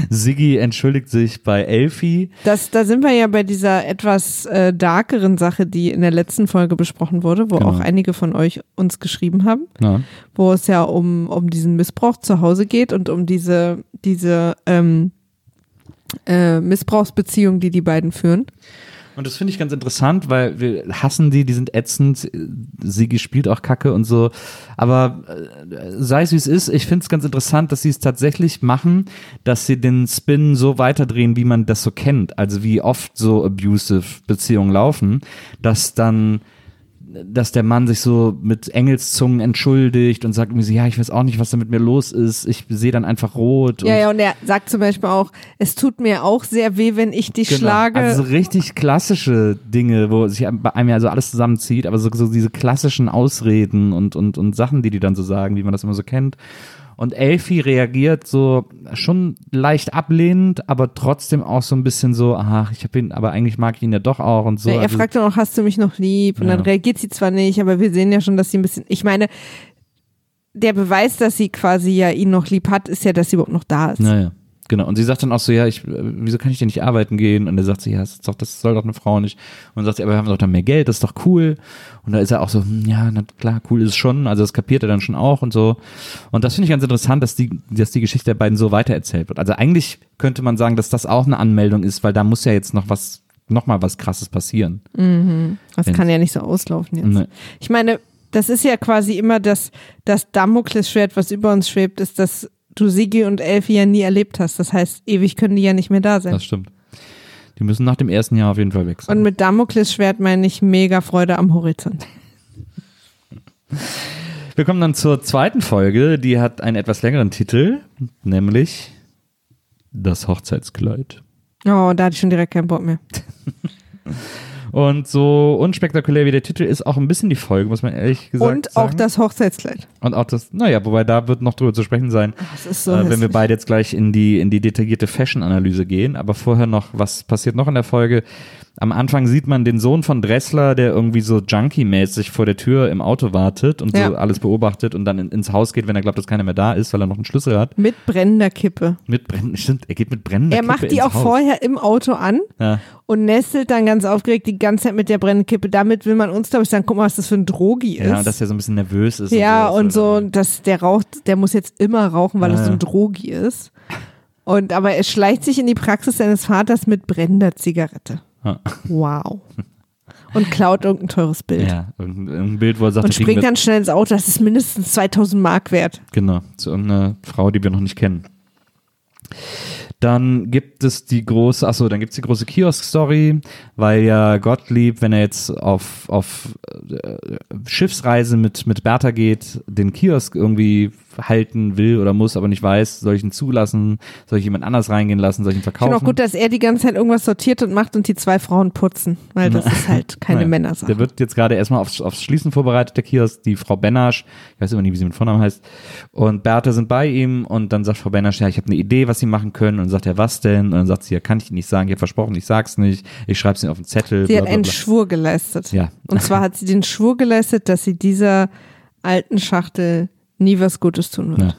Siggi entschuldigt sich bei Elfie. Das, da sind wir ja bei dieser etwas äh, darkeren Sache, die in der letzten Folge besprochen wurde, wo Genau. auch einige von euch uns geschrieben haben, Ja. wo es ja um, um diesen Missbrauch zu Hause geht und um diese, diese ähm, äh, Missbrauchsbeziehung, die die beiden führen. Und das finde ich ganz interessant, weil wir hassen die, die sind ätzend. Sigi spielt auch Kacke und so. Aber äh, sei es wie es ist, ich finde es ganz interessant, dass sie es tatsächlich machen, dass sie den Spin so weiterdrehen, wie man das so kennt. Also wie oft so abusive Beziehungen laufen, dass dann dass der Mann sich so mit Engelszungen entschuldigt und sagt mir so, ja, ich weiß auch nicht, was da mit mir los ist. Ich sehe dann einfach rot. Ja, und ja, und er sagt zum Beispiel auch, es tut mir auch sehr weh, wenn ich dich Genau. schlage. Also so richtig klassische Dinge, wo sich bei einem ja so alles zusammenzieht, aber so, so diese klassischen Ausreden und, und, und Sachen, die die dann so sagen, wie man das immer so kennt. Und Elfie reagiert so schon leicht ablehnend, aber trotzdem auch so ein bisschen so, ach, ich habe ihn, aber eigentlich mag ich ihn ja doch auch und so. Ja, er Also- fragt dann auch, hast du mich noch lieb? Und Ja. dann reagiert sie zwar nicht, aber wir sehen ja schon, dass sie ein bisschen, ich meine, der Beweis, dass sie quasi ja ihn noch lieb hat, ist ja, dass sie überhaupt noch da ist. Naja, genau. Und sie sagt dann auch so, ja, ich, äh, wieso kann ich denn nicht arbeiten gehen? Und er sagt sie, ja, das, ist doch, das soll doch eine Frau nicht. Und dann sagt sie, aber wir haben doch dann mehr Geld, das ist doch cool. Und da ist er auch so, hm, ja, na klar, cool ist es schon. Also das kapiert er dann schon auch und so. Und das finde ich ganz interessant, dass die, dass die Geschichte der beiden so weitererzählt wird. Also eigentlich könnte man sagen, dass das auch eine Anmeldung ist, weil da muss ja jetzt noch was, noch mal was krasses passieren. Das Wenn- kann ja nicht so auslaufen jetzt. Nee. Ich meine, das ist ja quasi immer das, das Damoklesschwert, was über uns schwebt, ist, dass du Sigi und Elfie ja nie erlebt hast. Das heißt, ewig können die ja nicht mehr da sein. Das stimmt. Die müssen nach dem ersten Jahr auf jeden Fall weg sein. Und mit Damoklesschwert meine ich mega Freude am Horizont. Wir kommen dann zur zweiten Folge, die hat einen etwas längeren Titel, nämlich Das Hochzeitskleid. Oh, da hatte ich schon direkt keinen Bock mehr. [laughs] Und so unspektakulär wie der Titel ist, auch ein bisschen die Folge, muss man ehrlich gesagt Und sagen. auch das Hochzeitskleid. Und auch das, naja, wobei da wird noch drüber zu sprechen sein, Das ist so äh, wenn wir beide jetzt gleich in die, in die detaillierte Fashion-Analyse gehen. Aber vorher noch, was passiert noch in der Folge? Am Anfang sieht man den Sohn von Dressler, der irgendwie so Junkie-mäßig vor der Tür im Auto wartet und Ja. so alles beobachtet und dann in, ins Haus geht, wenn er glaubt, dass keiner mehr da ist, weil er noch einen Schlüssel hat. Mit brennender Kippe. Mit brennend, stimmt, er geht mit brennender Er Kippe macht die auch Haus. vorher im Auto an Ja. Und nestelt dann ganz aufgeregt die ganze Zeit mit der brennenden Kippe. Damit will man uns, glaube ich, sagen, guck mal, was das für ein Drogi ist. Ja, dass er so ein bisschen nervös ist. Ja, und so, dass der raucht, der muss jetzt immer rauchen, weil Ja, so ein Drogi ist. Und aber er schleicht sich in die Praxis seines Vaters mit brennender Zigarette. Ja. Wow. Und klaut irgendein teures Bild. Ja, irgendein, Bild, wo er sagt, Und springt dann schnell ins Auto, das ist mindestens 2000 Mark wert. Genau, zu irgendeiner Frau, die wir noch nicht kennen. Dann gibt es die große, achso, dann gibt es die große Kiosk-Story, weil ja Gottlieb, wenn er jetzt auf, auf äh, Schiffsreise mit, mit Bertha geht, den Kiosk irgendwie halten will oder muss, aber nicht weiß, soll ich ihn zulassen, soll ich jemand anders reingehen lassen, soll ich ihn Ich verkaufen? finde auch gut, dass er die ganze Zeit irgendwas sortiert und macht und die zwei Frauen putzen, weil das ist halt [laughs] keine Naja, Männersache. Der wird jetzt gerade erstmal aufs, aufs Schließen vorbereitet, der Kiosk, die Frau Benasch, ich weiß immer nicht, wie sie mit Vornamen heißt, und Bertha sind bei ihm und dann sagt Frau Benasch, ja, ich habe eine Idee, was sie machen können und dann sagt er, was denn? Und dann sagt sie, ja, kann ich Ihnen nicht sagen, ich habe versprochen, ich sag's nicht, ich schreibe es Ihnen auf den Zettel. Sie bla, hat bla, einen bla. Schwur geleistet. Ja. Und zwar hat sie den Schwur geleistet, dass sie dieser alten Schachtel nie was Gutes tun wird.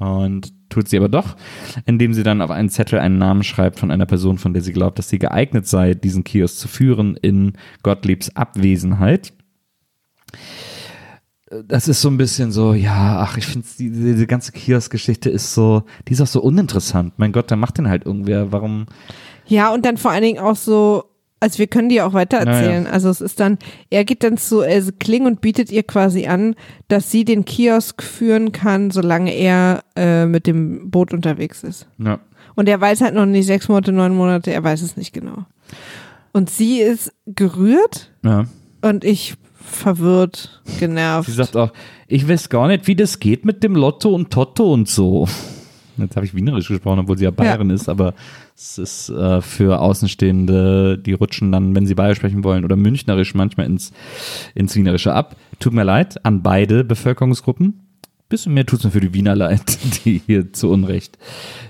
Ja. Und tut sie aber doch, indem sie dann auf einen Zettel einen Namen schreibt von einer Person, von der sie glaubt, dass sie geeignet sei, diesen Kiosk zu führen in Gottliebs Abwesenheit. Das ist so ein bisschen so, ja, ach, ich finde, die, diese ganze Kiosk-Geschichte ist so, die ist auch so uninteressant. Mein Gott, da macht den halt irgendwer. Warum? Ja, und dann vor allen Dingen auch so, also wir können die auch weiter erzählen. Also es ist dann, er geht dann zu Else Kling und bietet ihr quasi an, dass sie den Kiosk führen kann, solange er äh, mit dem Boot unterwegs ist. Ja. Und er weiß halt noch nicht sechs Monate, neun Monate, er weiß es nicht genau. Und sie ist gerührt ja. und ich verwirrt, genervt. Sie sagt auch, ich weiß gar nicht, wie das geht mit dem Lotto und Totto und so. Jetzt habe ich Wienerisch gesprochen, obwohl sie ja Bayerin ist, aber es ist äh, für Außenstehende, die rutschen dann, wenn sie Bayer sprechen wollen, oder Münchnerisch manchmal ins, ins Wienerische ab. Tut mir leid an beide Bevölkerungsgruppen. Bisschen mehr tut's mir für die Wiener leid, [laughs] die hier zu Unrecht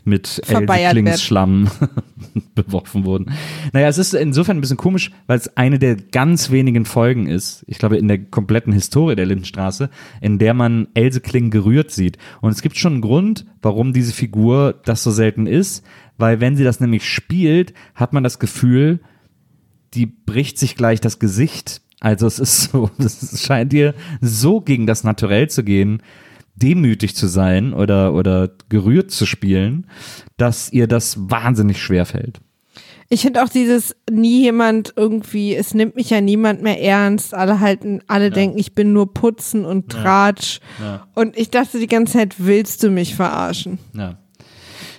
mit Verbeiert werden. Schlamm [laughs] beworfen wurden. Naja, es ist insofern ein bisschen komisch, weil es eine der ganz wenigen Folgen ist, ich glaube in der kompletten Historie der Lindenstraße, in der man Else Kling gerührt sieht. Und es gibt schon einen Grund, warum diese Figur das so selten ist, weil wenn sie das nämlich spielt, hat man das Gefühl, die bricht sich gleich das Gesicht. Also es ist so, [laughs] es scheint ihr so gegen das Naturell zu gehen, demütig zu sein oder, oder gerührt zu spielen, dass ihr das wahnsinnig schwer fällt. Ich finde auch dieses nie jemand irgendwie, es nimmt mich ja niemand mehr ernst. Alle halten, alle denken, ich bin nur Putzen und Tratsch. Ja. Und ich dachte die ganze Zeit, willst du mich verarschen? Ja.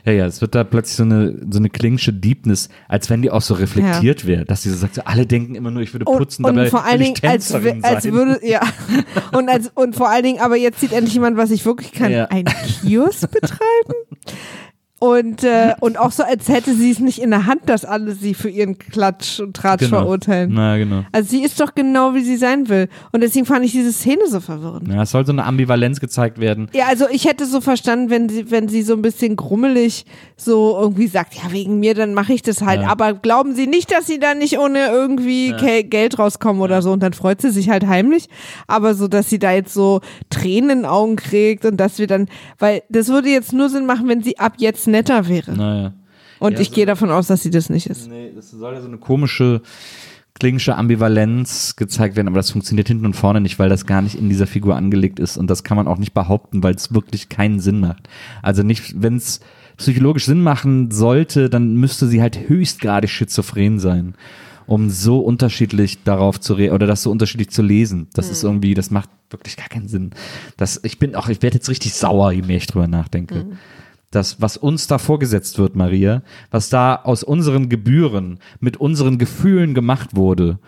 Ja, ja, es wird da plötzlich so eine, so eine klinische Deepness, als wenn die auch so reflektiert wäre, dass sie so sagt, so, alle denken immer nur, ich würde putzen, und, dabei und vor allen Dingen, als, als würde, ja. [laughs] Und, als, und vor allen Dingen, aber jetzt sieht endlich jemand, was ich wirklich kann, Ja. einen Kiosk betreiben. Und, äh, und auch so, als hätte sie es nicht in der Hand, dass alle sie für ihren Klatsch und Tratsch Genau. verurteilen. Na, genau. Also sie ist doch genau, wie sie sein will. Und deswegen fand ich diese Szene so verwirrend. Ja, es soll so eine Ambivalenz gezeigt werden. Ja, also ich hätte so verstanden, wenn sie, wenn sie so ein bisschen grummelig so irgendwie sagt, ja, wegen mir, dann mache ich das halt. Ja. Aber glauben Sie nicht, dass sie da nicht ohne irgendwie Ke- Geld rauskommen oder so. Und dann freut sie sich halt heimlich. Aber so, dass sie da jetzt so Tränen in den Augen kriegt und dass wir dann, weil das würde jetzt nur Sinn machen, wenn sie ab jetzt netter wäre. Naja. Und Ja, ich so- gehe davon aus, dass sie das nicht ist. Nee, das soll ja so eine komische klinische Ambivalenz gezeigt werden, aber das funktioniert hinten und vorne nicht, weil das gar nicht in dieser Figur angelegt ist und das kann man auch nicht behaupten, weil es wirklich keinen Sinn macht. Also nicht, wenn es psychologisch Sinn machen sollte, dann müsste sie halt höchstgradig schizophren sein, um so unterschiedlich darauf zu re oder das so unterschiedlich zu lesen. Das ist irgendwie, das macht wirklich gar keinen Sinn. Das, ich bin auch, ich werde jetzt richtig sauer, je mehr ich drüber nachdenke das, was uns da vorgesetzt wird, Maria, was da aus unseren Gebühren mit unseren Gefühlen gemacht wurde,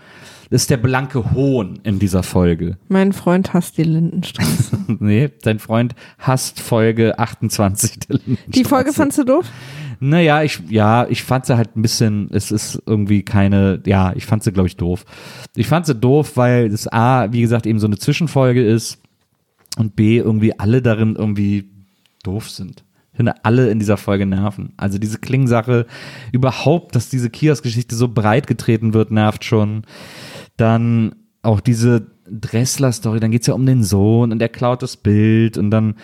ist der blanke Hohn in dieser Folge. Mein Freund hasst die Lindenstraße. [laughs] nee, dein Freund hasst Folge 28 der Die Folge fandst du doof? Naja, ich, ja, ich fand sie halt ein bisschen, es ist irgendwie keine, ja, ich fand sie, glaube ich, doof. Ich fand sie doof, weil das A, wie gesagt, eben so eine Zwischenfolge ist und B, irgendwie alle darin irgendwie doof sind. Ich finde, alle in dieser Folge nerven. Also diese Klingsache, überhaupt, dass diese Kiosk-Geschichte so breit getreten wird, nervt schon. Dann auch diese Dressler-Story, dann geht's ja um den Sohn und er klaut das Bild und dann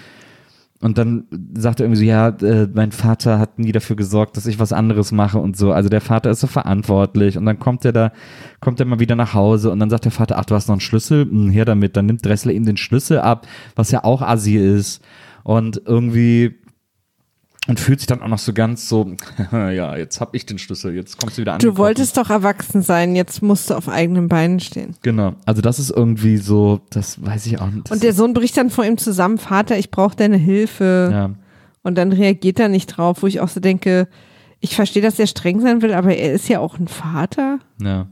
und dann sagt er irgendwie so, ja, äh, mein Vater hat nie dafür gesorgt, dass ich was anderes mache und so. Also der Vater ist so verantwortlich und dann kommt er da, kommt er mal wieder nach Hause und dann sagt der Vater, ach, du hast noch einen Schlüssel, hm, her damit. Dann nimmt Dressler ihm den Schlüssel ab, was ja auch assi ist und irgendwie und fühlt sich dann auch noch so ganz so, [laughs] ja, jetzt hab ich den Schlüssel, jetzt kommst du wieder an. Du wolltest doch erwachsen sein, jetzt musst du auf eigenen Beinen stehen. Genau, also das ist irgendwie so, das weiß ich auch nicht. Und der Sohn bricht dann vor ihm zusammen, Vater, ich brauche deine Hilfe. ja. Und dann reagiert er nicht drauf, wo ich auch so denke, ich verstehe, dass er streng sein will, aber er ist ja auch ein Vater. Ja.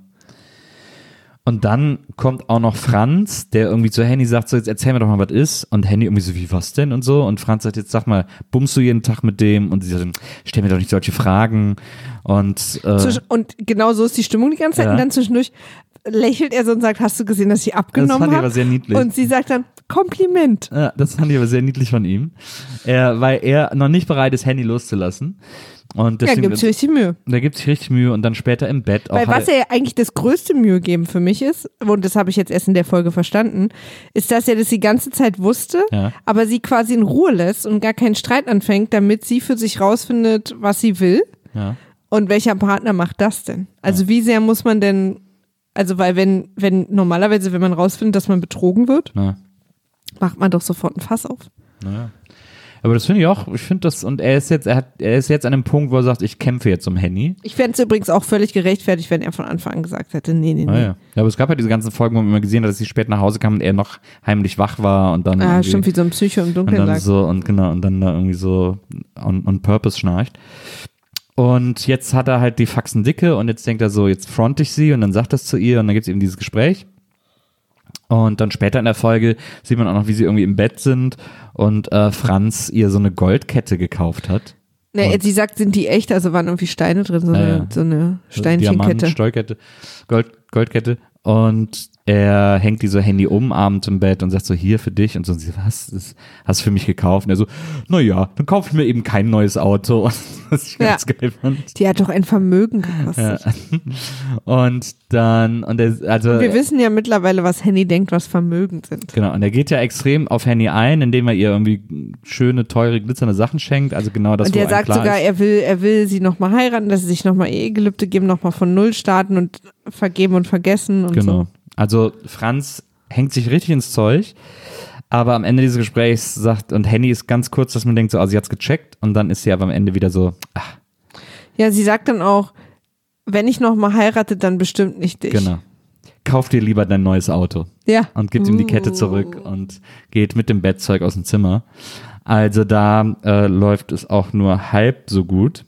Und dann kommt auch noch Franz, der irgendwie zu Henny sagt, so jetzt erzähl mir doch mal, was ist. Und Henny irgendwie so, wie, was denn und so. Und Franz sagt, jetzt sag mal, bummst du jeden Tag mit dem? Und sie sagt, stell mir doch nicht solche Fragen. Und äh, Zwisch- Und genau so ist die Stimmung die ganze Zeit. Ja. Und dann zwischendurch lächelt er so und sagt, hast du gesehen, dass ich das abgenommen fand ich habe? aber sehr niedlich. Und sie sagt dann, Kompliment. Ja, das fand ich aber sehr niedlich von ihm. Er, weil er noch nicht bereit ist, Henny loszulassen. Und Ja, deswegen, gibt sich richtig Mühe. da gibt sich richtig Mühe und dann später im Bett auch. Weil hat was er ja eigentlich das größte Mühe geben für mich ist, und das habe ich jetzt erst in der Folge verstanden, ist, dass er das die ganze Zeit wusste, Ja. aber sie quasi in Ruhe lässt und gar keinen Streit anfängt, damit sie für sich rausfindet, was sie will. ja. Und welcher Partner macht das denn? Also wie sehr muss man denn, also weil wenn, wenn normalerweise, wenn man rausfindet, dass man betrogen wird, Na, macht man doch sofort ein Fass auf. naja. Aber das finde ich auch, ich finde das, und er ist jetzt, er hat, er ist jetzt an einem Punkt, wo er sagt, ich kämpfe jetzt um Henny. Ich fände es übrigens auch völlig gerechtfertigt, wenn er von Anfang an gesagt hätte, nee, nee, nee. Ah, ja. ja, aber es gab ja diese ganzen Folgen, wo man immer gesehen hat, dass sie spät nach Hause kam und er noch heimlich wach war und dann. Ah, stimmt, wie so ein Psycho im und Dunkeln dann lag. so, und genau, und dann da irgendwie so on, on purpose schnarcht. Und jetzt hat er halt die Faxen dicke und jetzt denkt er so, jetzt front ich sie und dann sagt das zu ihr und dann gibt es eben dieses Gespräch. Und dann später in der Folge sieht man auch noch, wie sie irgendwie im Bett sind und äh, Franz ihr so eine Goldkette gekauft hat. Und- sie sagt, sind die echt, also waren irgendwie Steine drin, so eine, ja. so eine Diamant, Steinchenkette. Stolkette, Gold, Goldkette. Und er hängt die so Handy um abends im Bett und sagt so, hier für dich. Und so, und sie, was, das hast du für mich gekauft? Und er so, naja, dann kaufe ich mir eben kein neues Auto. [laughs] Was ich Ja. ganz geil fand. Die hat doch ein Vermögen gekostet. Ja. [laughs] Und dann, und er, also, Wir wissen ja mittlerweile, was Henny denkt, was Vermögen sind. genau, und er geht ja extrem auf Henny ein, indem er ihr irgendwie schöne, teure, glitzernde Sachen schenkt. Also genau das, und einem sagt sogar, ist. er will, er will sie nochmal heiraten, dass sie sich nochmal Ehegelübde geben, nochmal von Null starten und vergeben und vergessen und Genau. so. Also Franz hängt sich richtig ins Zeug, aber am Ende dieses Gesprächs sagt, und Henny ist ganz kurz, dass man denkt, so, also sie hat's gecheckt und dann ist sie aber am Ende wieder so, ach, Ja, sie sagt dann auch, wenn ich nochmal heirate, dann bestimmt nicht dich. genau. Kauf dir lieber dein neues Auto Ja. und gibt ihm die Kette zurück und geht mit dem Bettzeug aus dem Zimmer. Also da äh, läuft es auch nur halb so gut.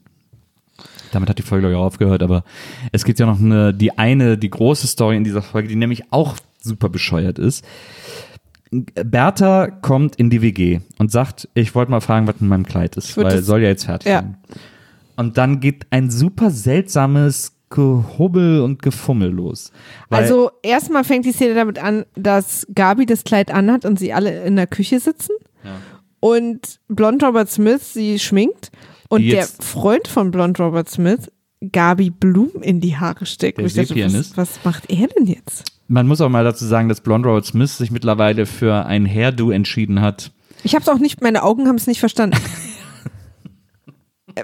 Damit hat die Folge, glaube ich, auch aufgehört, aber es gibt ja noch eine, die eine, die große Story in dieser Folge, die nämlich auch super bescheuert ist. Bertha kommt in die WG und sagt, ich wollte mal fragen, was in meinem Kleid ist, weil soll ja jetzt fertig Ja. sein. Und dann geht ein super seltsames Gehubbel und Gefummel los. Also erstmal fängt die Szene damit an, dass Gabi das Kleid anhat und sie alle in der Küche sitzen. Und Blond Robert Smith sie schminkt. Und der Freund von Blond Robert Smith Gabi Blumen in die Haare steckt. Der ich dachte, was, was macht er denn jetzt? man muss auch mal dazu sagen, dass Blonde Robert Smith sich mittlerweile für ein Hairdo entschieden hat. Ich habe es auch nicht, meine Augen haben es nicht verstanden. [laughs]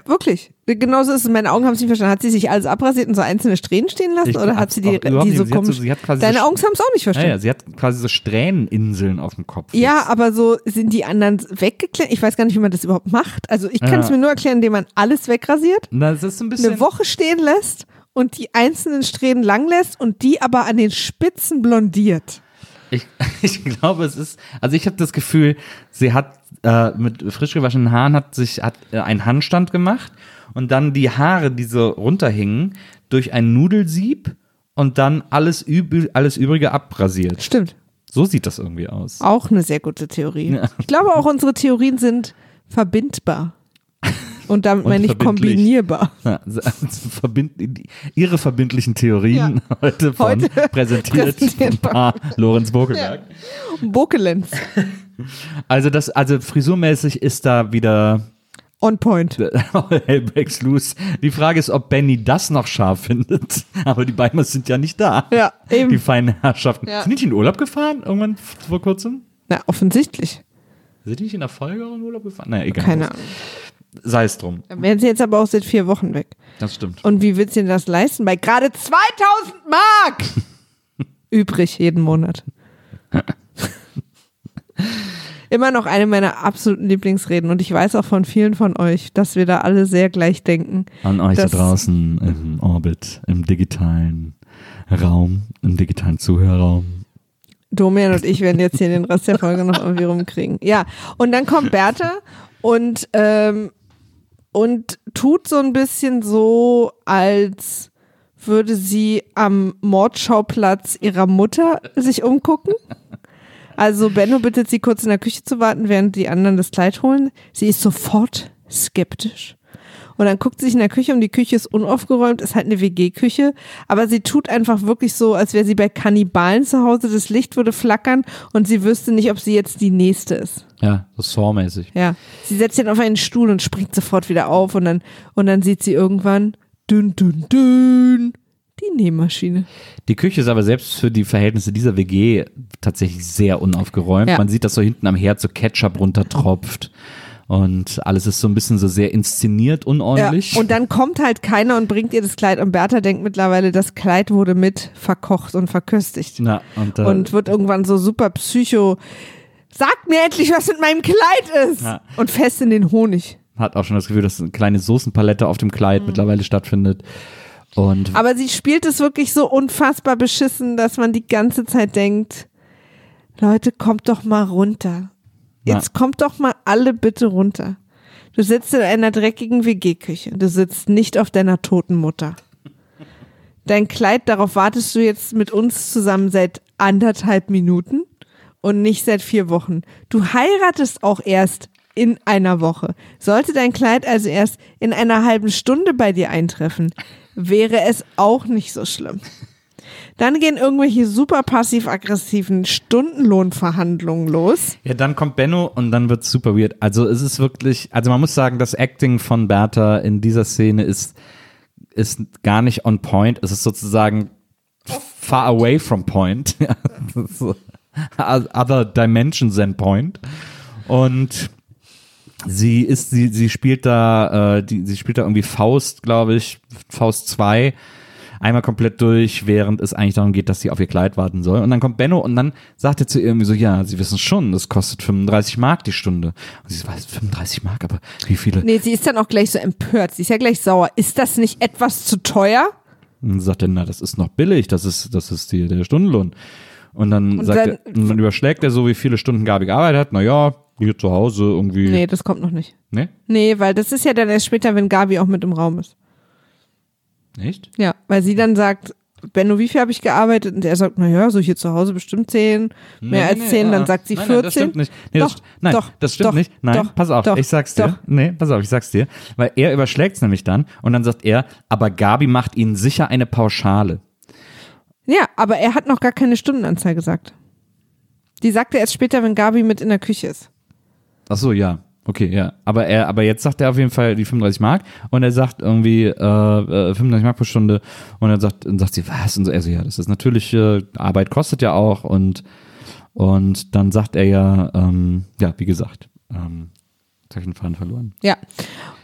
Äh, Wirklich. Genauso ist es, meine Augen haben es nicht verstanden. Hat sie sich alles abrasiert und so einzelne Strähnen stehen lassen Ich oder hat sie die, die so sie hat so- komisch? sie Deine so- Augen haben es auch nicht verstanden. ja, sie hat quasi so Strähneninseln auf dem Kopf. Ja, jetzt. aber so sind die anderen weggeklemmt. Ich weiß gar nicht, wie man das überhaupt macht. Also ich kann es Ja. mir nur erklären, indem man alles wegrasiert, Na, das ist ein bisschen. eine Woche stehen lässt und die einzelnen Strähnen lang lässt und die aber an den Spitzen blondiert. Ich, [laughs] ich glaube, es ist, also ich habe das Gefühl, sie hat äh, mit frisch gewaschenen Haaren hat sich hat äh, einen Handstand gemacht und dann die Haare, die so runterhingen, durch ein Nudelsieb und dann alles, üb alles Übrige abrasiert. Stimmt. So sieht das irgendwie aus. Auch eine sehr gute Theorie. Ja. Ich glaube auch, unsere Theorien sind verbindbar. Und damit meine ich kombinierbar. Ja, also verbind, ihre verbindlichen Theorien heute von Heute präsentiert, präsentiert Lorenz Bokelberg. Bokelenz. [laughs] Also das, also frisurmäßig ist da wieder On point. [laughs] Hellbecks loose. Die Frage ist, ob Benny das noch scharf findet. [laughs] Aber die Beimers sind ja nicht da. Ja, eben. Die feinen Herrschaften. Ja. Sind die nicht in Urlaub gefahren? Irgendwann vor kurzem? Na, offensichtlich. Sind die nicht in der Folge in Urlaub gefahren? Naja, egal. Keine Ahnung. Sei es drum. Dann wären sie jetzt aber auch seit vier Wochen weg. Das stimmt. Und wie willst du denn das leisten? Bei gerade 2000 Mark übrig jeden Monat. Immer noch eine meiner absoluten Lieblingsreden. Und ich weiß auch von vielen von euch, dass wir da alle sehr gleich denken. An euch da draußen im Orbit, im digitalen Raum, im digitalen Zuhörerraum. Domian und ich werden jetzt hier den Rest der Folge noch irgendwie rumkriegen. Ja, und dann kommt Bertha und, ähm, und tut so ein bisschen so, als würde sie am Mordschauplatz ihrer Mutter sich umgucken. Also Benno bittet sie kurz in der Küche zu warten, während die anderen das Kleid holen. Sie ist sofort skeptisch. Und dann guckt sie sich in der Küche um, die Küche ist unaufgeräumt, ist halt eine WG-Küche, aber sie tut einfach wirklich so, als wäre sie bei Kannibalen zu Hause, das Licht würde flackern und sie wüsste nicht, ob sie jetzt die Nächste ist. Ja, so Saw-mäßig. Ja. Sie setzt ihn auf einen Stuhl und springt sofort wieder auf und dann, und dann sieht sie irgendwann, dünn, dünn, dünn, die Nähmaschine. Die Küche ist aber selbst für die Verhältnisse dieser WG tatsächlich sehr unaufgeräumt. Ja. Man sieht, dass so hinten am Herd so Ketchup runtertropft. Und alles ist so ein bisschen so sehr inszeniert, unordentlich. Ja, und dann kommt halt keiner und bringt ihr das Kleid und Bertha denkt mittlerweile, das Kleid wurde mit verkocht und verköstigt. Na, und, äh, und wird irgendwann so super psycho. Sagt mir endlich, was mit meinem Kleid ist! Ja. Und fest in den Honig. hat auch schon das Gefühl, dass eine kleine Soßenpalette auf dem Kleid Mhm. mittlerweile stattfindet. Und Aber sie spielt es wirklich so unfassbar beschissen, dass man die ganze Zeit denkt, Leute, kommt doch mal runter. Jetzt kommt doch mal alle bitte runter. Du sitzt in einer dreckigen WG-Küche. Du sitzt nicht auf deiner toten Mutter. Dein Kleid, darauf wartest du jetzt mit uns zusammen seit anderthalb Minuten und nicht seit vier Wochen. Du heiratest auch erst in einer Woche. Sollte dein Kleid also erst in einer halben Stunde bei dir eintreffen, wäre es auch nicht so schlimm. Dann gehen irgendwelche super passiv-aggressiven Stundenlohnverhandlungen los. ja, dann kommt Benno und dann wird's super weird. Also es ist wirklich, also man muss sagen, das Acting von Bertha in dieser Szene ist, ist gar nicht on point. Es ist sozusagen far away from point. [laughs] Other dimensions than point. Und sie ist, sie, sie spielt da, äh, die, sie spielt da irgendwie Faust, glaube ich, Faust 2, einmal komplett durch, während es eigentlich darum geht, dass sie auf ihr Kleid warten soll. Und dann kommt Benno und dann sagt er zu ihr irgendwie so, ja, sie wissen schon, das kostet 35 Mark die Stunde. Und sie weiß, 35 Mark, aber wie viele? Nee, sie ist dann auch gleich so empört. Sie ist ja gleich sauer. Ist das nicht etwas zu teuer? Und dann sagt er, na, das ist noch billig, das ist, das ist die, der Stundenlohn. Und dann Und sagt dann- er, und dann überschlägt er so, wie viele Stunden Gabi gearbeitet hat. Na ja, hier zu Hause irgendwie. Nee, das kommt noch nicht. Nee? Nee, weil das ist ja dann erst später, wenn Gabi auch mit im Raum ist. Echt? Ja, weil sie dann sagt, Benno, wie viel habe ich gearbeitet? Und er sagt, naja, so hier zu Hause bestimmt zehn, mehr Nee, als nee, zehn, ah, dann sagt sie nein, 14. Nein, das stimmt nicht. Nee, Doch, das, nein, doch, das stimmt doch, nicht. Nein, doch, pass auf, doch, ich sag's dir. Nee, pass auf, ich sag's dir. Weil er überschlägt's nämlich dann und dann sagt er, aber Gabi macht ihnen sicher eine Pauschale. Ja, aber er hat noch gar keine Stundenanzahl gesagt. Die sagt er erst später, wenn Gabi mit in der Küche ist. Ach so, ja. Okay, ja. Aber er, aber jetzt sagt er auf jeden Fall die 35 Mark und er sagt irgendwie äh, äh, 35 Mark pro Stunde und dann sagt, dann sagt sie, was? Und so, er so, ja, das ist natürlich, äh, Arbeit kostet ja auch und und dann sagt er ja, ähm, ja, wie gesagt, ähm, jetzt hab ich den Faden verloren. Ja,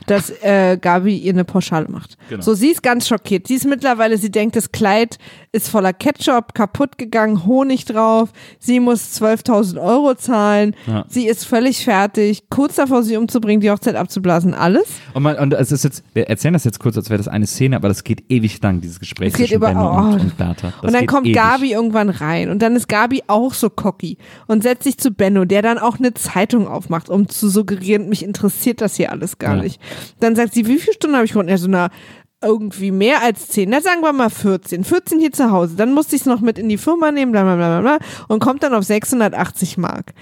dass äh, Gabi ihr eine Pauschale macht. Genau. So, sie ist ganz schockiert. Sie ist mittlerweile, sie denkt, das Kleid ist voller Ketchup, kaputt gegangen, Honig drauf. Sie muss 12.000 Euro zahlen. Ja. Sie ist völlig fertig, kurz davor, sie umzubringen, die Hochzeit abzublasen, alles. Und, man, und es ist jetzt, wir erzählen das jetzt kurz, als wäre das eine Szene, aber das geht ewig lang, dieses Gespräch Es geht zwischen über- oh. und, und Bertha. Das und dann kommt ewig. Gabi irgendwann rein und dann ist Gabi auch so cocky und setzt sich zu Benno, der dann auch eine Zeitung aufmacht, um zu suggerieren, mich interessiert das hier alles gar Ja. nicht. Dann sagt sie, wie viele Stunden habe ich gewonnen? Ja, so na, irgendwie mehr als zehn. Na, sagen wir mal 14. 14 hier zu Hause. Dann musste ich es noch mit in die Firma nehmen, bla, bla, bla, bla, bla und kommt dann auf 680 Mark.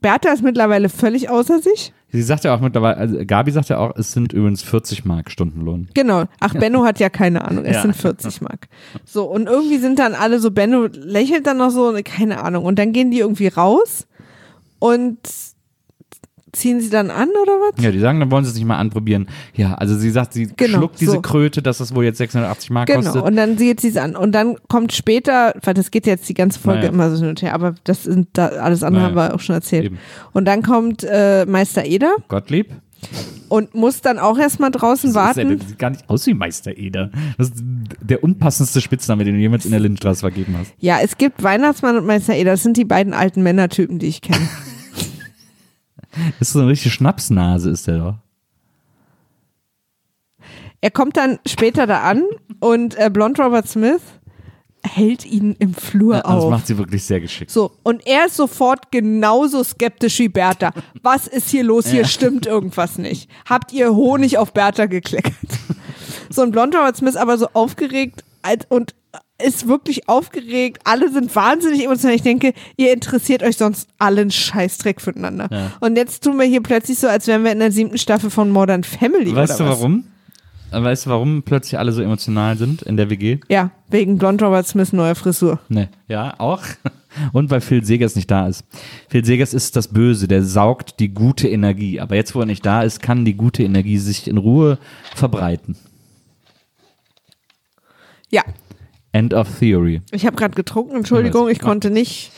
Bertha ist mittlerweile völlig außer sich. Sie sagt ja auch mittlerweile, also Gabi sagt ja auch, es sind übrigens 40 Mark Stundenlohn. Genau. Ach, Benno hat ja keine Ahnung. Es Ja. sind 40 Mark. So, und irgendwie sind dann alle so, Benno lächelt dann noch so, keine Ahnung. Und dann gehen die irgendwie raus und ziehen sie dann an oder was? Ja, die sagen, dann wollen sie es nicht mal anprobieren. Ja, also sie sagt, sie Genau, schluckt diese so. Kröte, dass das wohl jetzt 680 Mark Genau, kostet. und dann sieht sie es an. Und dann kommt später, weil das geht jetzt die ganze Folge Naja. immer so hin und her, aber das sind da, alles andere Naja. haben wir auch schon erzählt. Eben. Und dann kommt äh, Meister Eder Gottlieb? und muss dann auch erstmal draußen Das ist ja, warten. der sieht gar nicht aus wie Meister Eder. Das ist der unpassendste Spitzname, den du jemals in der Lindenstraße vergeben hast. Ja, es gibt Weihnachtsmann und Meister Eder. Das sind die beiden alten Männertypen, die ich kenne. [laughs] Das ist so eine richtige Schnapsnase, ist der doch. Er kommt dann später da an und äh, Blond Robert Smith hält ihn im Flur Ja, das auf. macht sie wirklich sehr geschickt. So, und er ist sofort genauso skeptisch wie Bertha. Was ist hier los? Hier stimmt irgendwas nicht. Habt ihr Honig auf Bertha gekleckert? [laughs] So, und Blond Robert Smith aber so aufgeregt und ist wirklich aufgeregt. Alle sind wahnsinnig emotional. Ich denke, ihr interessiert euch sonst allen Scheißdreck füreinander. Ja. Und jetzt tun wir hier plötzlich so, als wären wir in der siebten Staffel von Modern Family. Weißt du was? warum? Weißt du, warum plötzlich alle so emotional sind in der WG? Ja, wegen Blond Robert Smiths neuer Frisur. Nee. Ja, auch. [laughs] Und weil Phil Segers nicht da ist. Phil Segers ist das Böse, der saugt die gute Energie. Aber jetzt, wo er nicht da ist, kann die gute Energie sich in Ruhe verbreiten. Ja, End of Theory. ich habe gerade getrunken, Entschuldigung, ich konnte nicht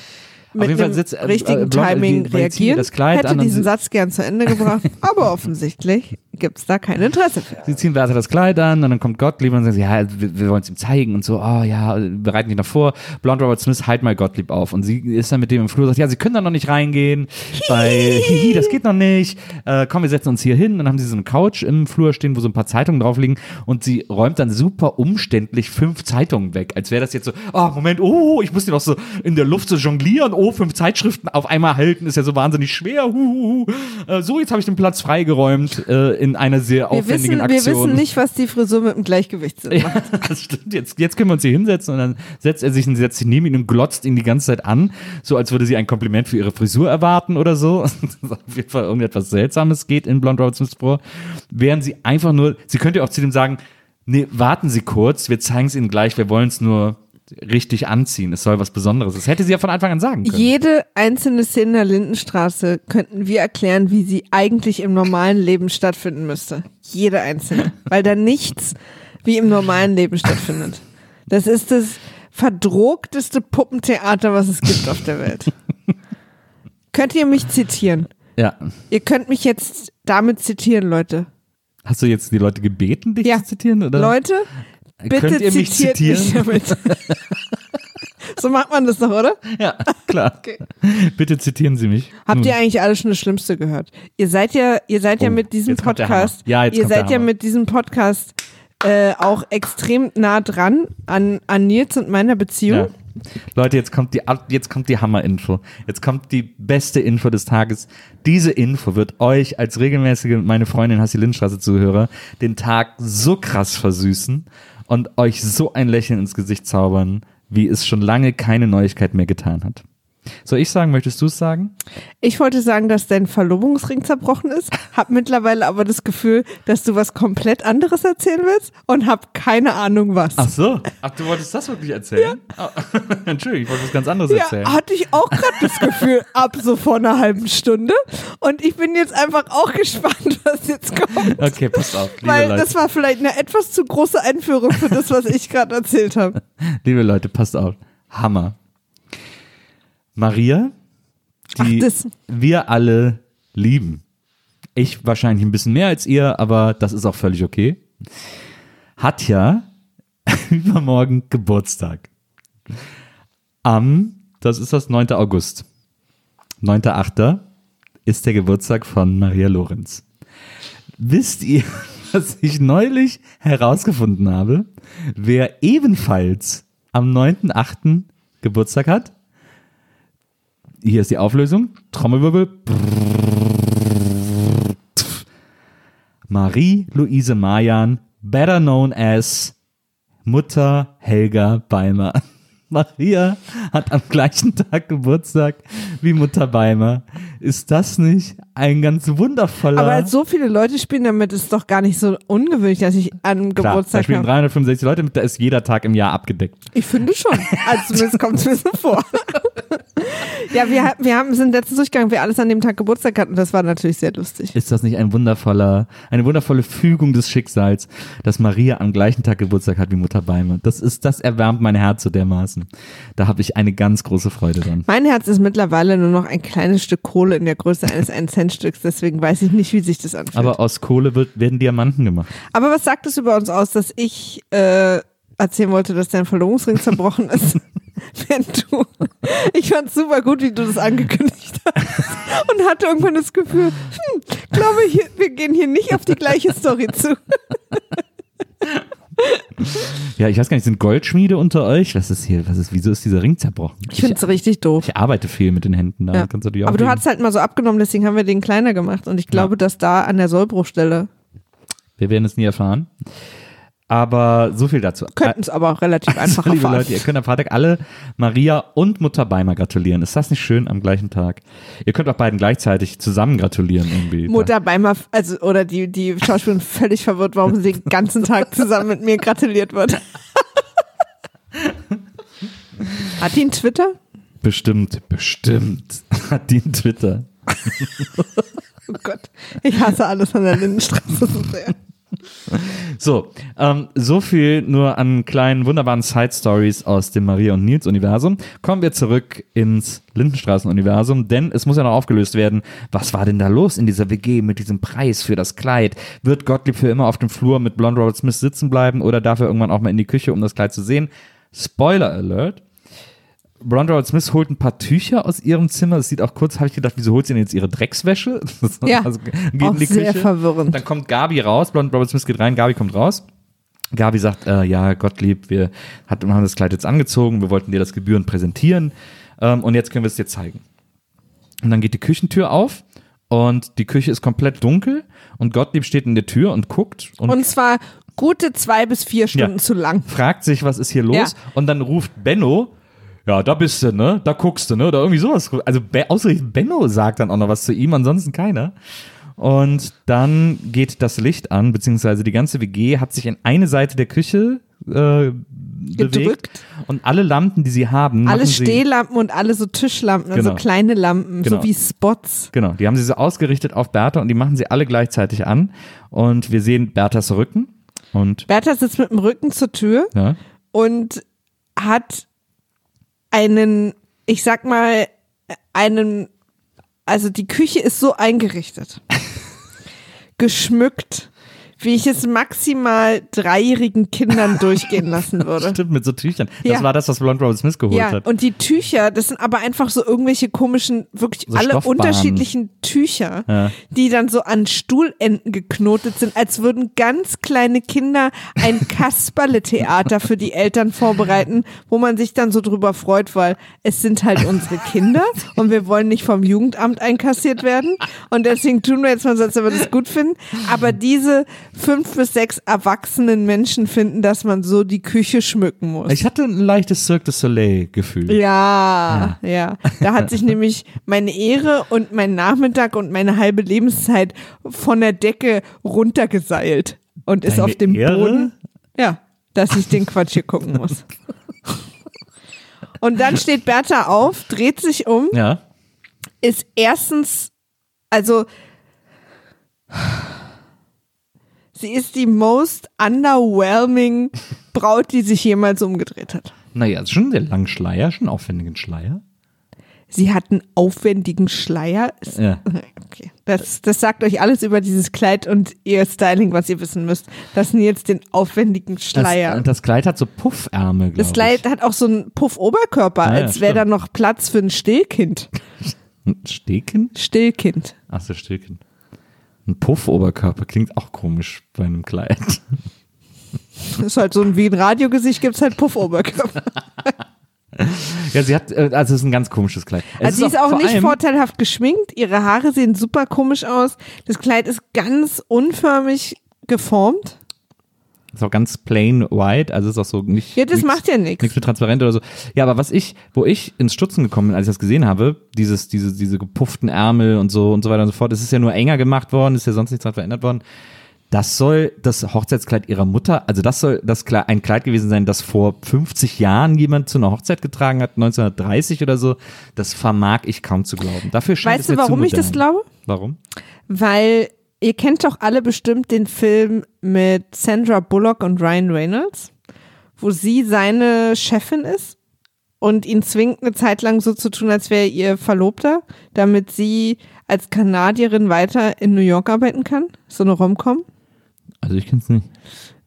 mit dem äh, richtigen äh, Timing die- reagieren. das Kleid Hätte diesen Satz gern zu Ende gebracht, [laughs] aber offensichtlich gibt's da kein Interesse für. Sie ziehen weiter das Kleid an und dann kommt Gottlieb und sagen, ja, wir, wir wollen es ihm zeigen und so, oh ja, bereiten dich noch vor. Blond Robert Smith, halt mal Gottlieb auf. Und sie ist dann mit dem im Flur und sagt, ja, sie können da noch nicht reingehen, weil, hihi, das geht noch nicht. Äh, komm, wir setzen uns hier hin. Und dann haben sie so eine Couch im Flur stehen, wo so ein paar Zeitungen drauf liegen und sie räumt dann super umständlich fünf Zeitungen weg, als wäre das jetzt so, oh, Moment, oh, ich muss die noch so in der Luft so jonglieren, oh, fünf Zeitschriften auf einmal halten, ist ja so wahnsinnig schwer, huhuhu. Äh, so, jetzt habe ich den Platz freigeräumt äh, in einer sehr Wir aufwendigen wissen, wir Aktion. wissen nicht, was die Frisur mit dem Gleichgewichtssinn [laughs] Ja, macht. das stimmt. Jetzt, jetzt können wir uns hier hinsetzen und dann setzt er sich und setzt sich neben ihn und glotzt ihn die ganze Zeit an, so als würde sie ein Kompliment für ihre Frisur erwarten oder so. [laughs] Das ist auf jeden Fall irgendetwas Seltsames geht in Blond Robert Smiths vor. Während sie einfach nur, sie könnte ja auch zu dem sagen, nee, warten Sie kurz, wir zeigen es Ihnen gleich, wir wollen es nur richtig anziehen. Es soll was Besonderes. Das hätte sie ja von Anfang an sagen können. Jede einzelne Szene der Lindenstraße könnten wir erklären, wie sie eigentlich im normalen Leben stattfinden müsste. Jede einzelne. Weil da nichts wie im normalen Leben stattfindet. Das ist das verdrogteste Puppentheater, was es gibt auf der Welt. Könnt ihr mich zitieren? Ja. Ihr könnt mich jetzt damit zitieren, Leute. Hast du jetzt die Leute gebeten, dich Ja. zu zitieren? Oder? Leute, bitte Könnt ihr mich zitieren? mich [laughs] so macht man das doch, oder? Ja, klar. [laughs] Bitte zitieren Sie mich. Habt Nun. ihr eigentlich alle schon das Schlimmste gehört? Ihr seid ja, ihr seid ja Oh, mit diesem Podcast. Ja, ihr seid ja mit diesem Podcast äh, auch extrem nah dran an, an Nils und meiner Beziehung. Ja. Leute, jetzt kommt die, jetzt kommt die Hammer-Info. Jetzt kommt die beste Info des Tages. Diese Info wird euch als regelmäßige, meine Freundin Hassi Lindstraße Zuhörer, den Tag so krass versüßen und euch so ein Lächeln ins Gesicht zaubern, wie es schon lange keine Neuigkeit mehr getan hat. Soll ich sagen, möchtest du es sagen? Ich wollte sagen, dass dein Verlobungsring zerbrochen ist, hab mittlerweile aber das Gefühl, dass du was komplett anderes erzählen willst und hab keine Ahnung was. Ach so. Ach, du wolltest das wirklich erzählen? Ja. [laughs] Entschuldigung, ich wollte was ganz anderes Ja, erzählen. hatte ich auch gerade das Gefühl, [laughs] ab so vor einer halben Stunde. Und ich bin jetzt einfach auch gespannt, [laughs] was jetzt kommt. Okay, passt auf, liebe Weil Leute. das war vielleicht eine etwas zu große Einführung für das, was ich gerade erzählt habe. Liebe Leute, passt auf. Hammer. Maria, die Ach, wir alle lieben. Ich wahrscheinlich ein bisschen mehr als ihr, aber das ist auch völlig okay. Hat ja [laughs] übermorgen Geburtstag. Am, das ist das 9. August. 9.8. ist der Geburtstag von Maria Lorenz. Wisst ihr, [laughs] was ich neulich herausgefunden habe? Wer ebenfalls am 9.8. Geburtstag hat? Hier ist die Auflösung. Trommelwirbel. Marie-Louise Mayan, better known as Mutter Helga Beimer. [laughs] Maria hat am gleichen Tag Geburtstag wie Mutter Beimer. Ist das nicht ein ganz wundervoller... Aber als so viele Leute spielen damit, ist es doch gar nicht so ungewöhnlich, dass ich an Klar, da Geburtstag spielen habe. 365 Leute mit, da ist jeder Tag im Jahr abgedeckt. Ich finde schon. Also zumindest kommt es mir so vor. [laughs] ja, wir, wir haben, sind letztens durchgegangen, wer alles an dem Tag Geburtstag hatten. Das war natürlich sehr lustig. Ist das nicht ein wundervoller, eine wundervolle Fügung des Schicksals, dass Maria am gleichen Tag Geburtstag hat wie Mutter Beimer? Das ist, das erwärmt mein Herz so dermaßen. Da habe ich eine ganz große Freude dran. Mein Herz ist mittlerweile nur noch ein kleines Stück Kohle in der Größe eines 1-Cent-Stücks, deswegen weiß ich nicht, wie sich das anfühlt. Aber aus Kohle wird, werden Diamanten gemacht. Aber was sagt es über uns aus, dass ich äh, erzählen wollte, dass dein Verlobungsring zerbrochen ist? [laughs] Wenn du, ich fand super gut, wie du das angekündigt hast und hatte irgendwann das Gefühl, hm, glaube ich, wir gehen hier nicht auf die gleiche Story zu. Ja, ich weiß gar nicht, sind Goldschmiede unter euch? Was ist hier, was ist, wieso ist dieser Ring zerbrochen? Ich finde es richtig doof. ich arbeite viel mit den Händen, da Ja. kannst du die auch Aber du hast halt mal so abgenommen, deswegen haben wir den kleiner gemacht und ich glaube, dass da an der Sollbruchstelle Wir werden es nie erfahren. Aber so viel dazu. könnten es aber auch relativ [laughs] einfach Also, liebe. Leute, ihr könnt am Freitag alle Maria und Mutter Beimer gratulieren. Ist das nicht schön am gleichen Tag? Ihr könnt auch beiden gleichzeitig zusammen gratulieren irgendwie. Mutter Beimer, also oder die, die Schauspielerin [laughs] völlig verwirrt, warum sie den ganzen Tag zusammen mit mir gratuliert wird. [laughs] Hat die einen Twitter? Bestimmt, bestimmt. Hat die einen Twitter. Oh Gott, ich hasse alles an der Lindenstraße so sehr. So, ähm, so viel nur an kleinen, wunderbaren Side-Stories aus dem Maria und Nils Universum. Kommen wir zurück ins Lindenstraßen-Universum, denn es muss ja noch aufgelöst werden, was war denn da los in dieser WG mit diesem Preis für das Kleid? Wird Gottlieb für immer auf dem Flur mit Blonde Robert Smith sitzen bleiben oder darf er irgendwann auch mal in die Küche, um das Kleid zu sehen? Spoiler Alert. Robert Smith holt ein paar Tücher aus ihrem Zimmer. Das sieht auch kurz, habe ich gedacht, wieso holt sie denn jetzt ihre Dreckswäsche? [laughs] Ja, also, geht auch in die sehr Küche. verwirrend. Dann kommt Gabi raus, Blond Robert Smith geht rein, Gabi kommt raus. Gabi sagt, äh, ja, Gottlieb, wir hat, haben das Kleid jetzt angezogen, wir wollten dir das gebührend präsentieren ähm, und jetzt können wir es dir zeigen. Und dann geht die Küchentür auf und die Küche ist komplett dunkel und Gottlieb steht in der Tür und guckt und, Und zwar gute zwei bis vier Stunden Ja. zu lang. fragt sich, was ist hier los? Ja. Und dann ruft Benno, ja, da bist du, ne? Da guckst du, ne? Oder irgendwie sowas. Also ausgerechnet Benno sagt dann auch noch was zu ihm, ansonsten keiner. Und dann geht das Licht an, beziehungsweise die ganze WG hat sich in eine Seite der Küche äh, bewegt. Gedrückt. Und alle Lampen, die sie haben, Alle Stehlampen und alle so Tischlampen, also Genau. kleine Lampen, Genau. so wie Spots. Genau, die haben sie so ausgerichtet auf Bertha und die machen sie alle gleichzeitig an. Und wir sehen Berthas Rücken. Und Bertha sitzt mit dem Rücken zur Tür ja, und hat einen, ich sag mal, einen, also die Küche ist so eingerichtet, [laughs] geschmückt, wie ich es maximal dreijährigen Kindern durchgehen [laughs] lassen würde. Stimmt, mit so Tüchern. Das Ja. war das, was Blonde Robert Smith geholt Ja, hat. und die Tücher, das sind aber einfach so irgendwelche komischen, wirklich So alle unterschiedlichen Tücher, Ja. die dann so an Stuhlenden geknotet sind, als würden ganz kleine Kinder ein [laughs] Kasperle-Theater für die Eltern vorbereiten, wo man sich dann so drüber freut, weil es sind halt unsere Kinder [laughs] und wir wollen nicht vom Jugendamt einkassiert werden und deswegen tun wir jetzt mal so, als ob wir das gut finden. Aber diese fünf bis sechs erwachsenen Menschen finden, dass man so die Küche schmücken muss. Ich hatte ein leichtes Cirque du Soleil-Gefühl. Ja, ja, Da hat sich nämlich meine Ehre und mein Nachmittag und meine halbe Lebenszeit von der Decke runtergeseilt und ist Deine auf dem Ehre? Boden. Ja, dass ich den Quatsch hier gucken muss. Und dann steht Bertha auf, dreht sich um, Ja. ist erstens, also sie ist die most underwhelming [laughs] Braut, die sich jemals umgedreht hat. Naja, ist schon einen sehr langen Schleier, schon einen aufwendigen Schleier. Sie hat einen aufwendigen Schleier. Ja. [laughs] Okay. Das, das sagt euch alles über dieses Kleid und ihr Styling, was ihr wissen müsst. Das sind jetzt den aufwendigen Schleier. Das, das Kleid hat so Puffärmel, glaube Das, ich. Kleid hat auch so einen Puff-Oberkörper, Ja, ja, als wäre da noch Platz für ein Stillkind. [laughs] Ein Stehkind? Stillkind. Ach so, Stehkind. Ein Puffoberkörper klingt auch komisch bei einem Kleid. Das ist halt so ein, wie ein Radiogesicht gibt's halt Puff-Oberkörper. Ja, sie hat, äh, also es ist ein ganz komisches Kleid. Es Also sie ist auch vor nicht vorteilhaft geschminkt. Ihre Haare sehen super komisch aus. Das Kleid ist ganz unförmig geformt. Ist auch ganz plain white, also ist auch so nicht. Ja, das nichts- macht ja nichts. Nichts mit transparent oder so. Ja, aber was ich, wo ich ins Stutzen gekommen bin, als ich das gesehen habe, dieses, diese, diese gepufften Ärmel und so und so weiter und so fort, das ist ja nur enger gemacht worden, ist ja sonst nichts dran verändert worden. Das soll das Hochzeitskleid ihrer Mutter, also das soll das Kle- ein Kleid gewesen sein, das vor 50 Jahren jemand zu einer Hochzeit getragen hat, 1930 oder so. Das vermag ich kaum zu glauben. Dafür scheint Weißt es du, mir zu warum ich das glaube? Warum? Weil ihr kennt doch alle bestimmt den Film mit Sandra Bullock und Ryan Reynolds, wo sie seine Chefin ist und ihn zwingt, eine Zeit lang so zu tun, als wäre er ihr Verlobter, damit sie als Kanadierin weiter in New York arbeiten kann. So eine Rom-Com. Also ich kenn's nicht.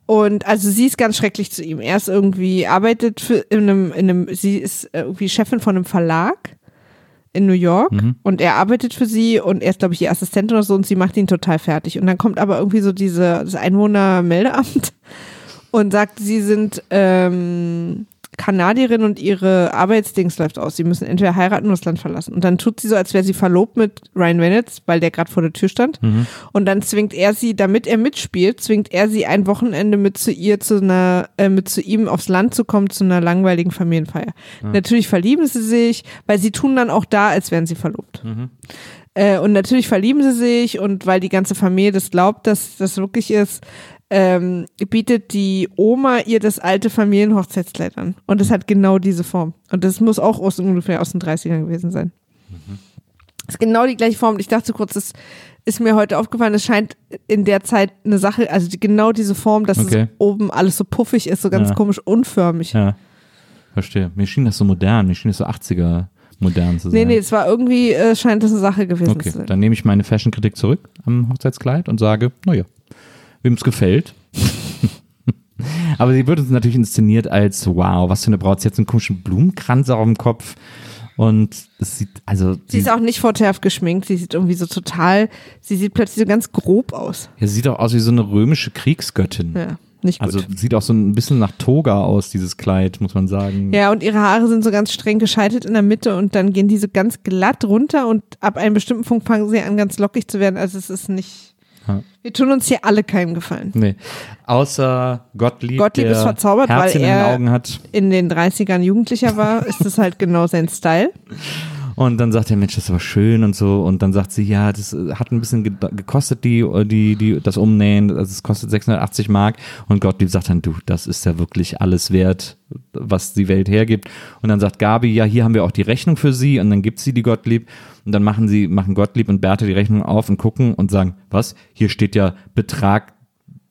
Und also sie ist ganz schrecklich zu ihm. Er ist irgendwie, arbeitet für in einem, in einem, sie ist irgendwie Chefin von einem Verlag in New York und er arbeitet für sie und er ist, glaube ich, ihr Assistent oder so und sie macht ihn total fertig. Und dann kommt aber irgendwie so diese, das Einwohnermeldeamt [laughs] und sagt, sie sind ähm, Kanadierin und ihre Arbeitsdings läuft aus. Sie müssen entweder heiraten oder das Land verlassen. Und dann tut sie so, als wäre sie verlobt mit Ryan Reynolds, weil der gerade vor der Tür stand. Und dann zwingt er sie, damit er mitspielt, zwingt er sie ein Wochenende mit zu ihr zu einer, äh, mit zu ihm aufs Land zu kommen, zu einer langweiligen Familienfeier. Natürlich verlieben sie sich, weil sie tun dann auch da, als wären sie verlobt. Äh, und natürlich verlieben sie sich und weil die ganze Familie das glaubt, dass das wirklich ist, ähm, bietet die Oma ihr das alte Familienhochzeitskleid an. Und es hat genau diese Form. Und das muss auch aus, ungefähr aus den 30ern gewesen sein. Ist genau die gleiche Form. Ich dachte kurz, das ist mir heute aufgefallen, es scheint in der Zeit eine Sache, also die, genau diese Form, dass Okay. es oben alles so puffig ist, so ganz Ja. komisch unförmig. Ja. Verstehe. Mir schien das so modern, mir schien das so 80er modern zu sein. Nee, nee, es war irgendwie, äh, scheint das eine Sache gewesen Okay, zu sein. dann nehme ich meine Fashion-Kritik zurück am Hochzeitskleid und sage, naja, wem es gefällt. [laughs] Aber sie wird uns natürlich inszeniert als, wow, was für eine Braut. Sie hat so einen komischen Blumenkranz auf dem Kopf und es sieht, also, Sie ist auch nicht vorteilhaft geschminkt, sie sieht irgendwie so total, sie sieht plötzlich so ganz grob aus. ja, sie sieht auch aus wie so eine römische Kriegsgöttin. Ja, nicht gut. Also sieht auch so ein bisschen nach Toga aus, dieses Kleid, muss man sagen. ja, und ihre Haare sind so ganz streng gescheitelt in der Mitte und dann gehen die so ganz glatt runter und ab einem bestimmten Punkt fangen sie an, ganz lockig zu werden. Also es ist nicht. Ja. Wir tun uns hier alle keinen Gefallen. Nee. Außer Gottlieb, Gottlieb ist verzaubert, weil Herzchen in er- den Augen hat. In den 30ern Jugendlicher war, ist das halt genau sein Style. [laughs] Und dann sagt der Mensch, das aber schön und so. Und dann sagt sie, ja, das äh, hat ein bisschen ge- gekostet, die, die, die, das Umnähen. Also es kostet 680 Mark. Und Gottlieb sagt dann, du, das ist ja wirklich alles wert, was die Welt hergibt. Und dann sagt Gabi, ja, hier haben wir auch die Rechnung für sie. Und dann gibt sie die Gottlieb. Und dann machen sie, machen Gottlieb und Bertha die Rechnung auf und gucken und sagen, was? Hier steht ja Betrag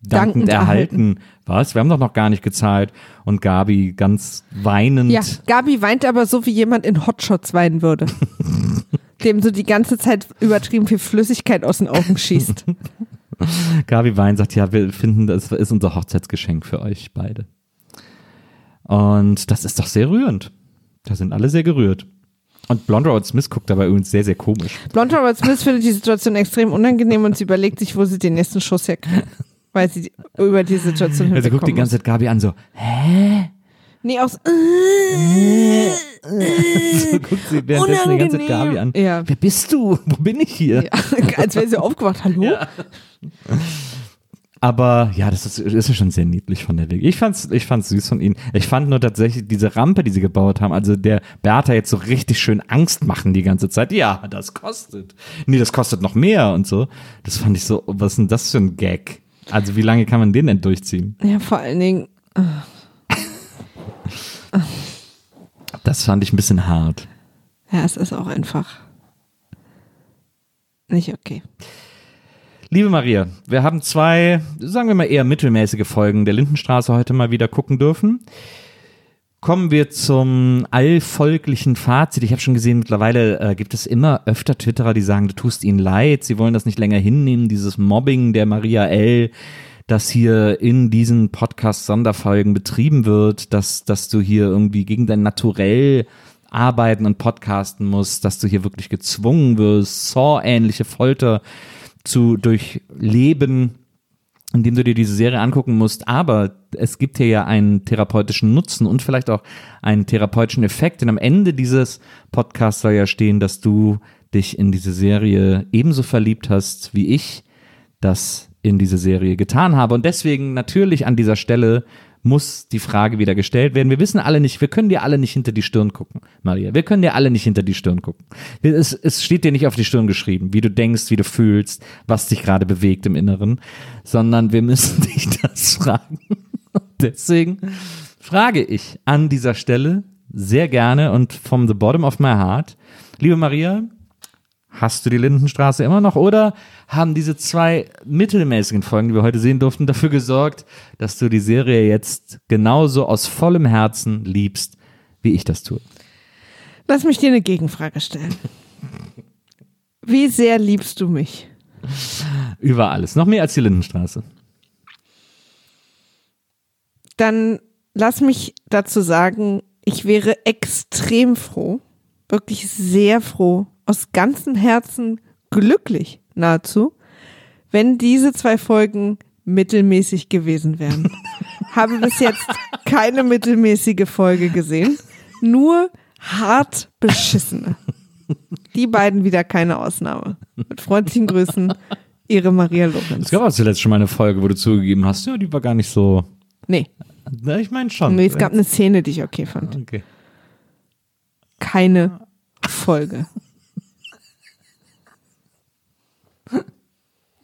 dankend, Dankend erhalten. Was? Wir haben doch noch gar nicht gezahlt. Und Gabi ganz weinend. Ja, Gabi weint aber so, wie jemand in Hotshots weinen würde. [laughs] Dem so die ganze Zeit übertrieben viel Flüssigkeit aus den Augen schießt. [laughs] Gabi Wein sagt, ja, wir finden, das ist unser Hochzeitsgeschenk für euch beide. Und das ist doch sehr rührend. Da sind alle sehr gerührt. Und Blonde Robert Smith guckt dabei übrigens sehr, sehr komisch. Blonde Robert Smith findet die Situation extrem unangenehm und sie überlegt sich, wo sie den nächsten Schuss herkriegt. [laughs] Weil sie über die Situation Also guckt die ganze Zeit Gabi an, so, muss. Nee, aus. [laughs] so guckt sie währenddessen die ganze Zeit Gabi an. Ja. Wer bist du? [laughs] Wo bin ich hier? ja. Als wäre sie aufgewacht. Hallo? Aber ja, das ist, ist ja schon sehr niedlich von der Weg. Ich fand's, ich fand's süß von ihnen. Ich fand nur tatsächlich diese Rampe, die sie gebaut haben, also der Bertha jetzt so richtig schön Angst machen die ganze Zeit. Ja, das kostet. Nee, das kostet noch mehr und so. Das fand ich so, was ist denn das für ein Gag? Also wie lange kann man den denn durchziehen? Ja, vor allen Dingen. Das fand ich ein bisschen hart. Ja, es ist auch einfach. Nicht okay. Liebe Maria, wir haben zwei, sagen wir mal eher mittelmäßige Folgen der Lindenstraße heute mal wieder gucken dürfen. Kommen wir zum allvolklichen Fazit. Ich habe schon gesehen, mittlerweile äh, gibt es immer öfter Twitterer, die sagen, du tust ihnen leid, sie wollen das nicht länger hinnehmen, dieses Mobbing der Maria L., das hier in diesen Podcast-Sonderfolgen betrieben wird, dass, dass du hier irgendwie gegen dein Naturell arbeiten und podcasten musst, dass du hier wirklich gezwungen wirst, Saw-ähnliche Folter zu durchleben, indem du dir diese Serie angucken musst. Aber es gibt hier ja einen therapeutischen Nutzen und vielleicht auch einen therapeutischen Effekt. Denn am Ende dieses Podcasts soll ja stehen, dass du dich in diese Serie ebenso verliebt hast, wie ich das in diese Serie getan habe. Und deswegen natürlich an dieser Stelle muss die Frage wieder gestellt werden. Wir wissen alle nicht, wir können dir alle nicht hinter die Stirn gucken, Maria. Wir können dir alle nicht hinter die Stirn gucken. Es, es steht dir nicht auf die Stirn geschrieben, wie du denkst, wie du fühlst, was dich gerade bewegt im Inneren, sondern wir müssen [laughs] dich das fragen. Deswegen frage ich an dieser Stelle sehr gerne und from the bottom of my heart, liebe Maria, Hast du die Lindenstraße immer noch oder haben diese zwei mittelmäßigen Folgen, die wir heute sehen durften, dafür gesorgt, dass du die Serie jetzt genauso aus vollem Herzen liebst, wie ich das tue? Lass mich dir eine Gegenfrage stellen. Wie sehr liebst du mich? Über alles. Noch mehr als die Lindenstraße. Dann lass mich dazu sagen, ich wäre extrem froh, wirklich sehr froh, aus ganzem Herzen glücklich nahezu, wenn diese zwei Folgen mittelmäßig gewesen wären. [laughs] Habe bis jetzt keine mittelmäßige Folge gesehen, nur hart beschissene. Die beiden wieder keine Ausnahme. Mit freundlichen Grüßen, Ihre Maria Es Lorenz. gab auch zuletzt schon mal eine Folge, wo du zugegeben hast, ja, die war gar nicht so. Nee, Na, ich meine schon. nee, es gab eine Szene, die ich okay fand. Okay. Keine Folge.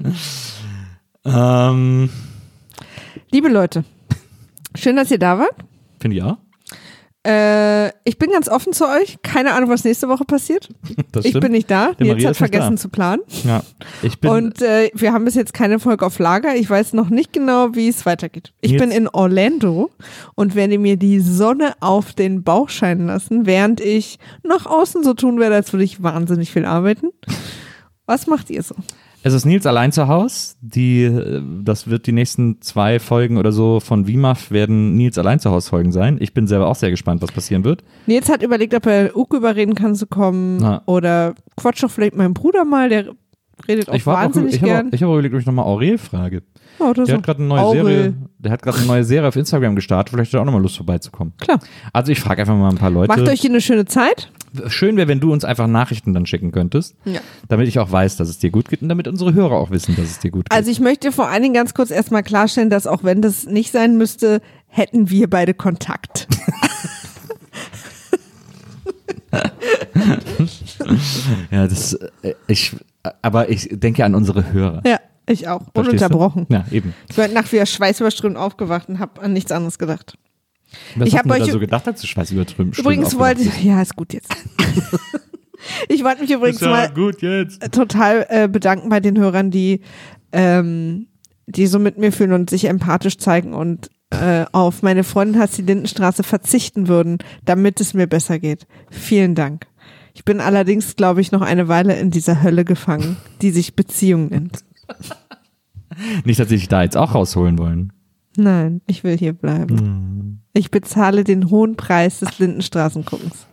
[laughs] Ähm, Liebe Leute, schön, dass ihr da wart. Finde ich auch. Äh, ich bin ganz offen zu euch. Keine Ahnung, was nächste Woche passiert. [laughs] Ich bin nicht da. Der Nils hat vergessen zu planen. Ja. Ich bin. Und äh, wir haben bis jetzt keine Folge auf Lager. Ich weiß noch nicht genau, wie es weitergeht. Ich Nils- bin in Orlando und werde mir die Sonne auf den Bauch scheinen lassen, während ich nach außen so tun werde, als würde ich wahnsinnig viel arbeiten. Was macht ihr so? Es ist Nils allein zu Haus. Die, äh, das wird die nächsten zwei Folgen oder so von WIMAF werden Nils allein zu Haus Folgen sein. Ich bin selber auch sehr gespannt, was passieren wird. Nils hat überlegt, ob er Uke überreden kann zu kommen Na. oder quatsch doch vielleicht meinen Bruder mal, der redet auch Ich, war auch, wahnsinnig ich habe gern. auch, ich hab auch überlegt, ob ich nochmal Aurel frage. Oder Der hat gerade eine neue Aurel. Serie. Der hat gerade eine neue Serie auf Instagram gestartet. Vielleicht hat er auch nochmal Lust vorbeizukommen. Klar. Also ich frage einfach mal ein paar Leute. Macht euch hier eine schöne Zeit. Schön wäre, wenn du uns einfach Nachrichten dann schicken könntest, Ja. damit ich auch weiß, dass es dir gut geht und damit unsere Hörer auch wissen, dass es dir gut geht. Also ich möchte vor allen Dingen ganz kurz erstmal klarstellen, dass auch wenn das nicht sein müsste, hätten wir beide Kontakt. [laughs] [laughs] ja, das, äh, ich, aber ich denke an unsere Hörer. ja, ich auch. Verstehst du? Ununterbrochen. Ja, eben. Ich bin heute Nacht wieder schweißüberströmt aufgewacht und habe an nichts anderes gedacht. Was Ich hast hab du da euch- so gedacht, als du Schweiß übertrüben Übrigens wollte ich, [laughs] ja, ist gut jetzt. [laughs] ich wollte mich übrigens ja mal total äh, bedanken bei den Hörern, die, ähm, die so mit mir fühlen und sich empathisch zeigen und äh, auf meine Freundin Hassi Lindenstraße verzichten würden, damit es mir besser geht. Vielen Dank. Ich bin allerdings, glaube ich, noch eine Weile in dieser Hölle gefangen, die sich Beziehung nennt. [laughs] Nicht, dass sie dich da jetzt auch rausholen wollen. Nein, ich will hier bleiben. Ich bezahle den hohen Preis des Lindenstraßenguckens.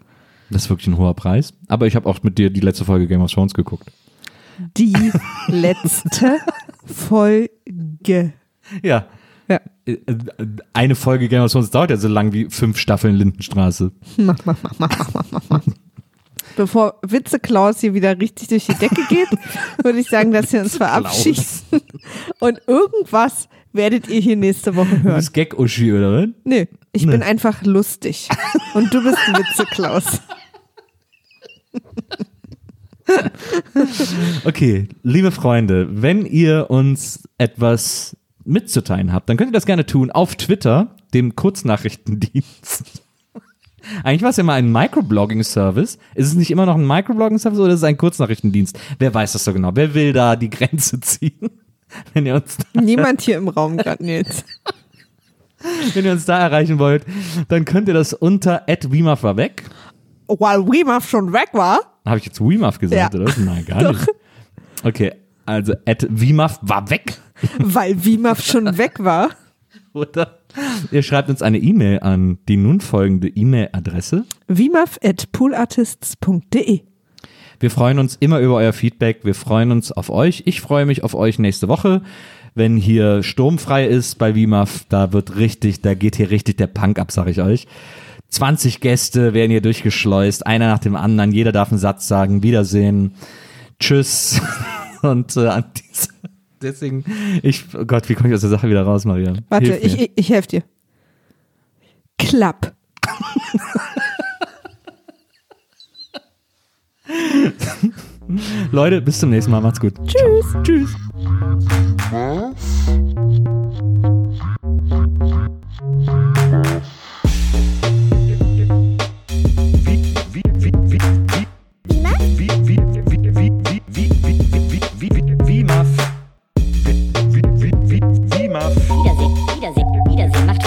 Das ist wirklich ein hoher Preis. Aber ich habe auch mit dir die letzte Folge Game of Thrones geguckt. Die letzte [laughs] Folge. Ja. Eine Folge Game of Thrones dauert ja so lang wie fünf Staffeln Lindenstraße. Mach, mach, mach, mach, mach, mach, mach. Bevor Witze Klaus hier wieder richtig durch die Decke geht, würde ich sagen, dass wir uns verabschieden. Und irgendwas werdet ihr hier nächste Woche Du hören. bist Gag-Uschi, oder was? Nö, ich bin einfach lustig. Und du bist Witze Klaus. [laughs] Okay, liebe Freunde, wenn ihr uns etwas mitzuteilen habt, dann könnt ihr das gerne tun auf Twitter, dem Kurznachrichtendienst. [laughs] Eigentlich war es ja mal ein Microblogging-Service. Ist es nicht immer noch ein Microblogging-Service oder ist es ein Kurznachrichtendienst? Wer weiß das so genau? Wer will da die Grenze [laughs] ziehen? Wenn ihr uns, Niemand hier im Raum gerade jetzt. [laughs] wenn ihr uns da erreichen wollt, dann könnt ihr das unter @wimaf war weg. While Weemaf schon weg war. Habe ich jetzt Wimaf gesagt, Ja. oder? Nein, gar nicht. Okay, also @wimaf war weg. [laughs] Weil Weemaf schon weg war. Oder ihr schreibt uns eine E-Mail an die nun folgende E-Mail-Adresse. Weemaf at poolartists.de. Wir freuen uns immer über euer Feedback. Wir freuen uns auf euch. Ich freue mich auf euch nächste Woche, wenn hier sturmfrei ist bei WIMAF. Da wird richtig, da geht hier richtig der Punk ab, sag ich euch. 20 Gäste werden hier durchgeschleust, einer nach dem anderen. Jeder darf einen Satz sagen. Wiedersehen. Tschüss. [laughs] Und äh, an diese, deswegen, ich, oh Gott, wie komme ich aus der Sache wieder raus, Maria? Warte, Hilf mir. ich, ich, ich helfe dir. Klapp. Leute, bis zum nächsten Mal. Macht's gut. Tschüss. Tschüss. Was?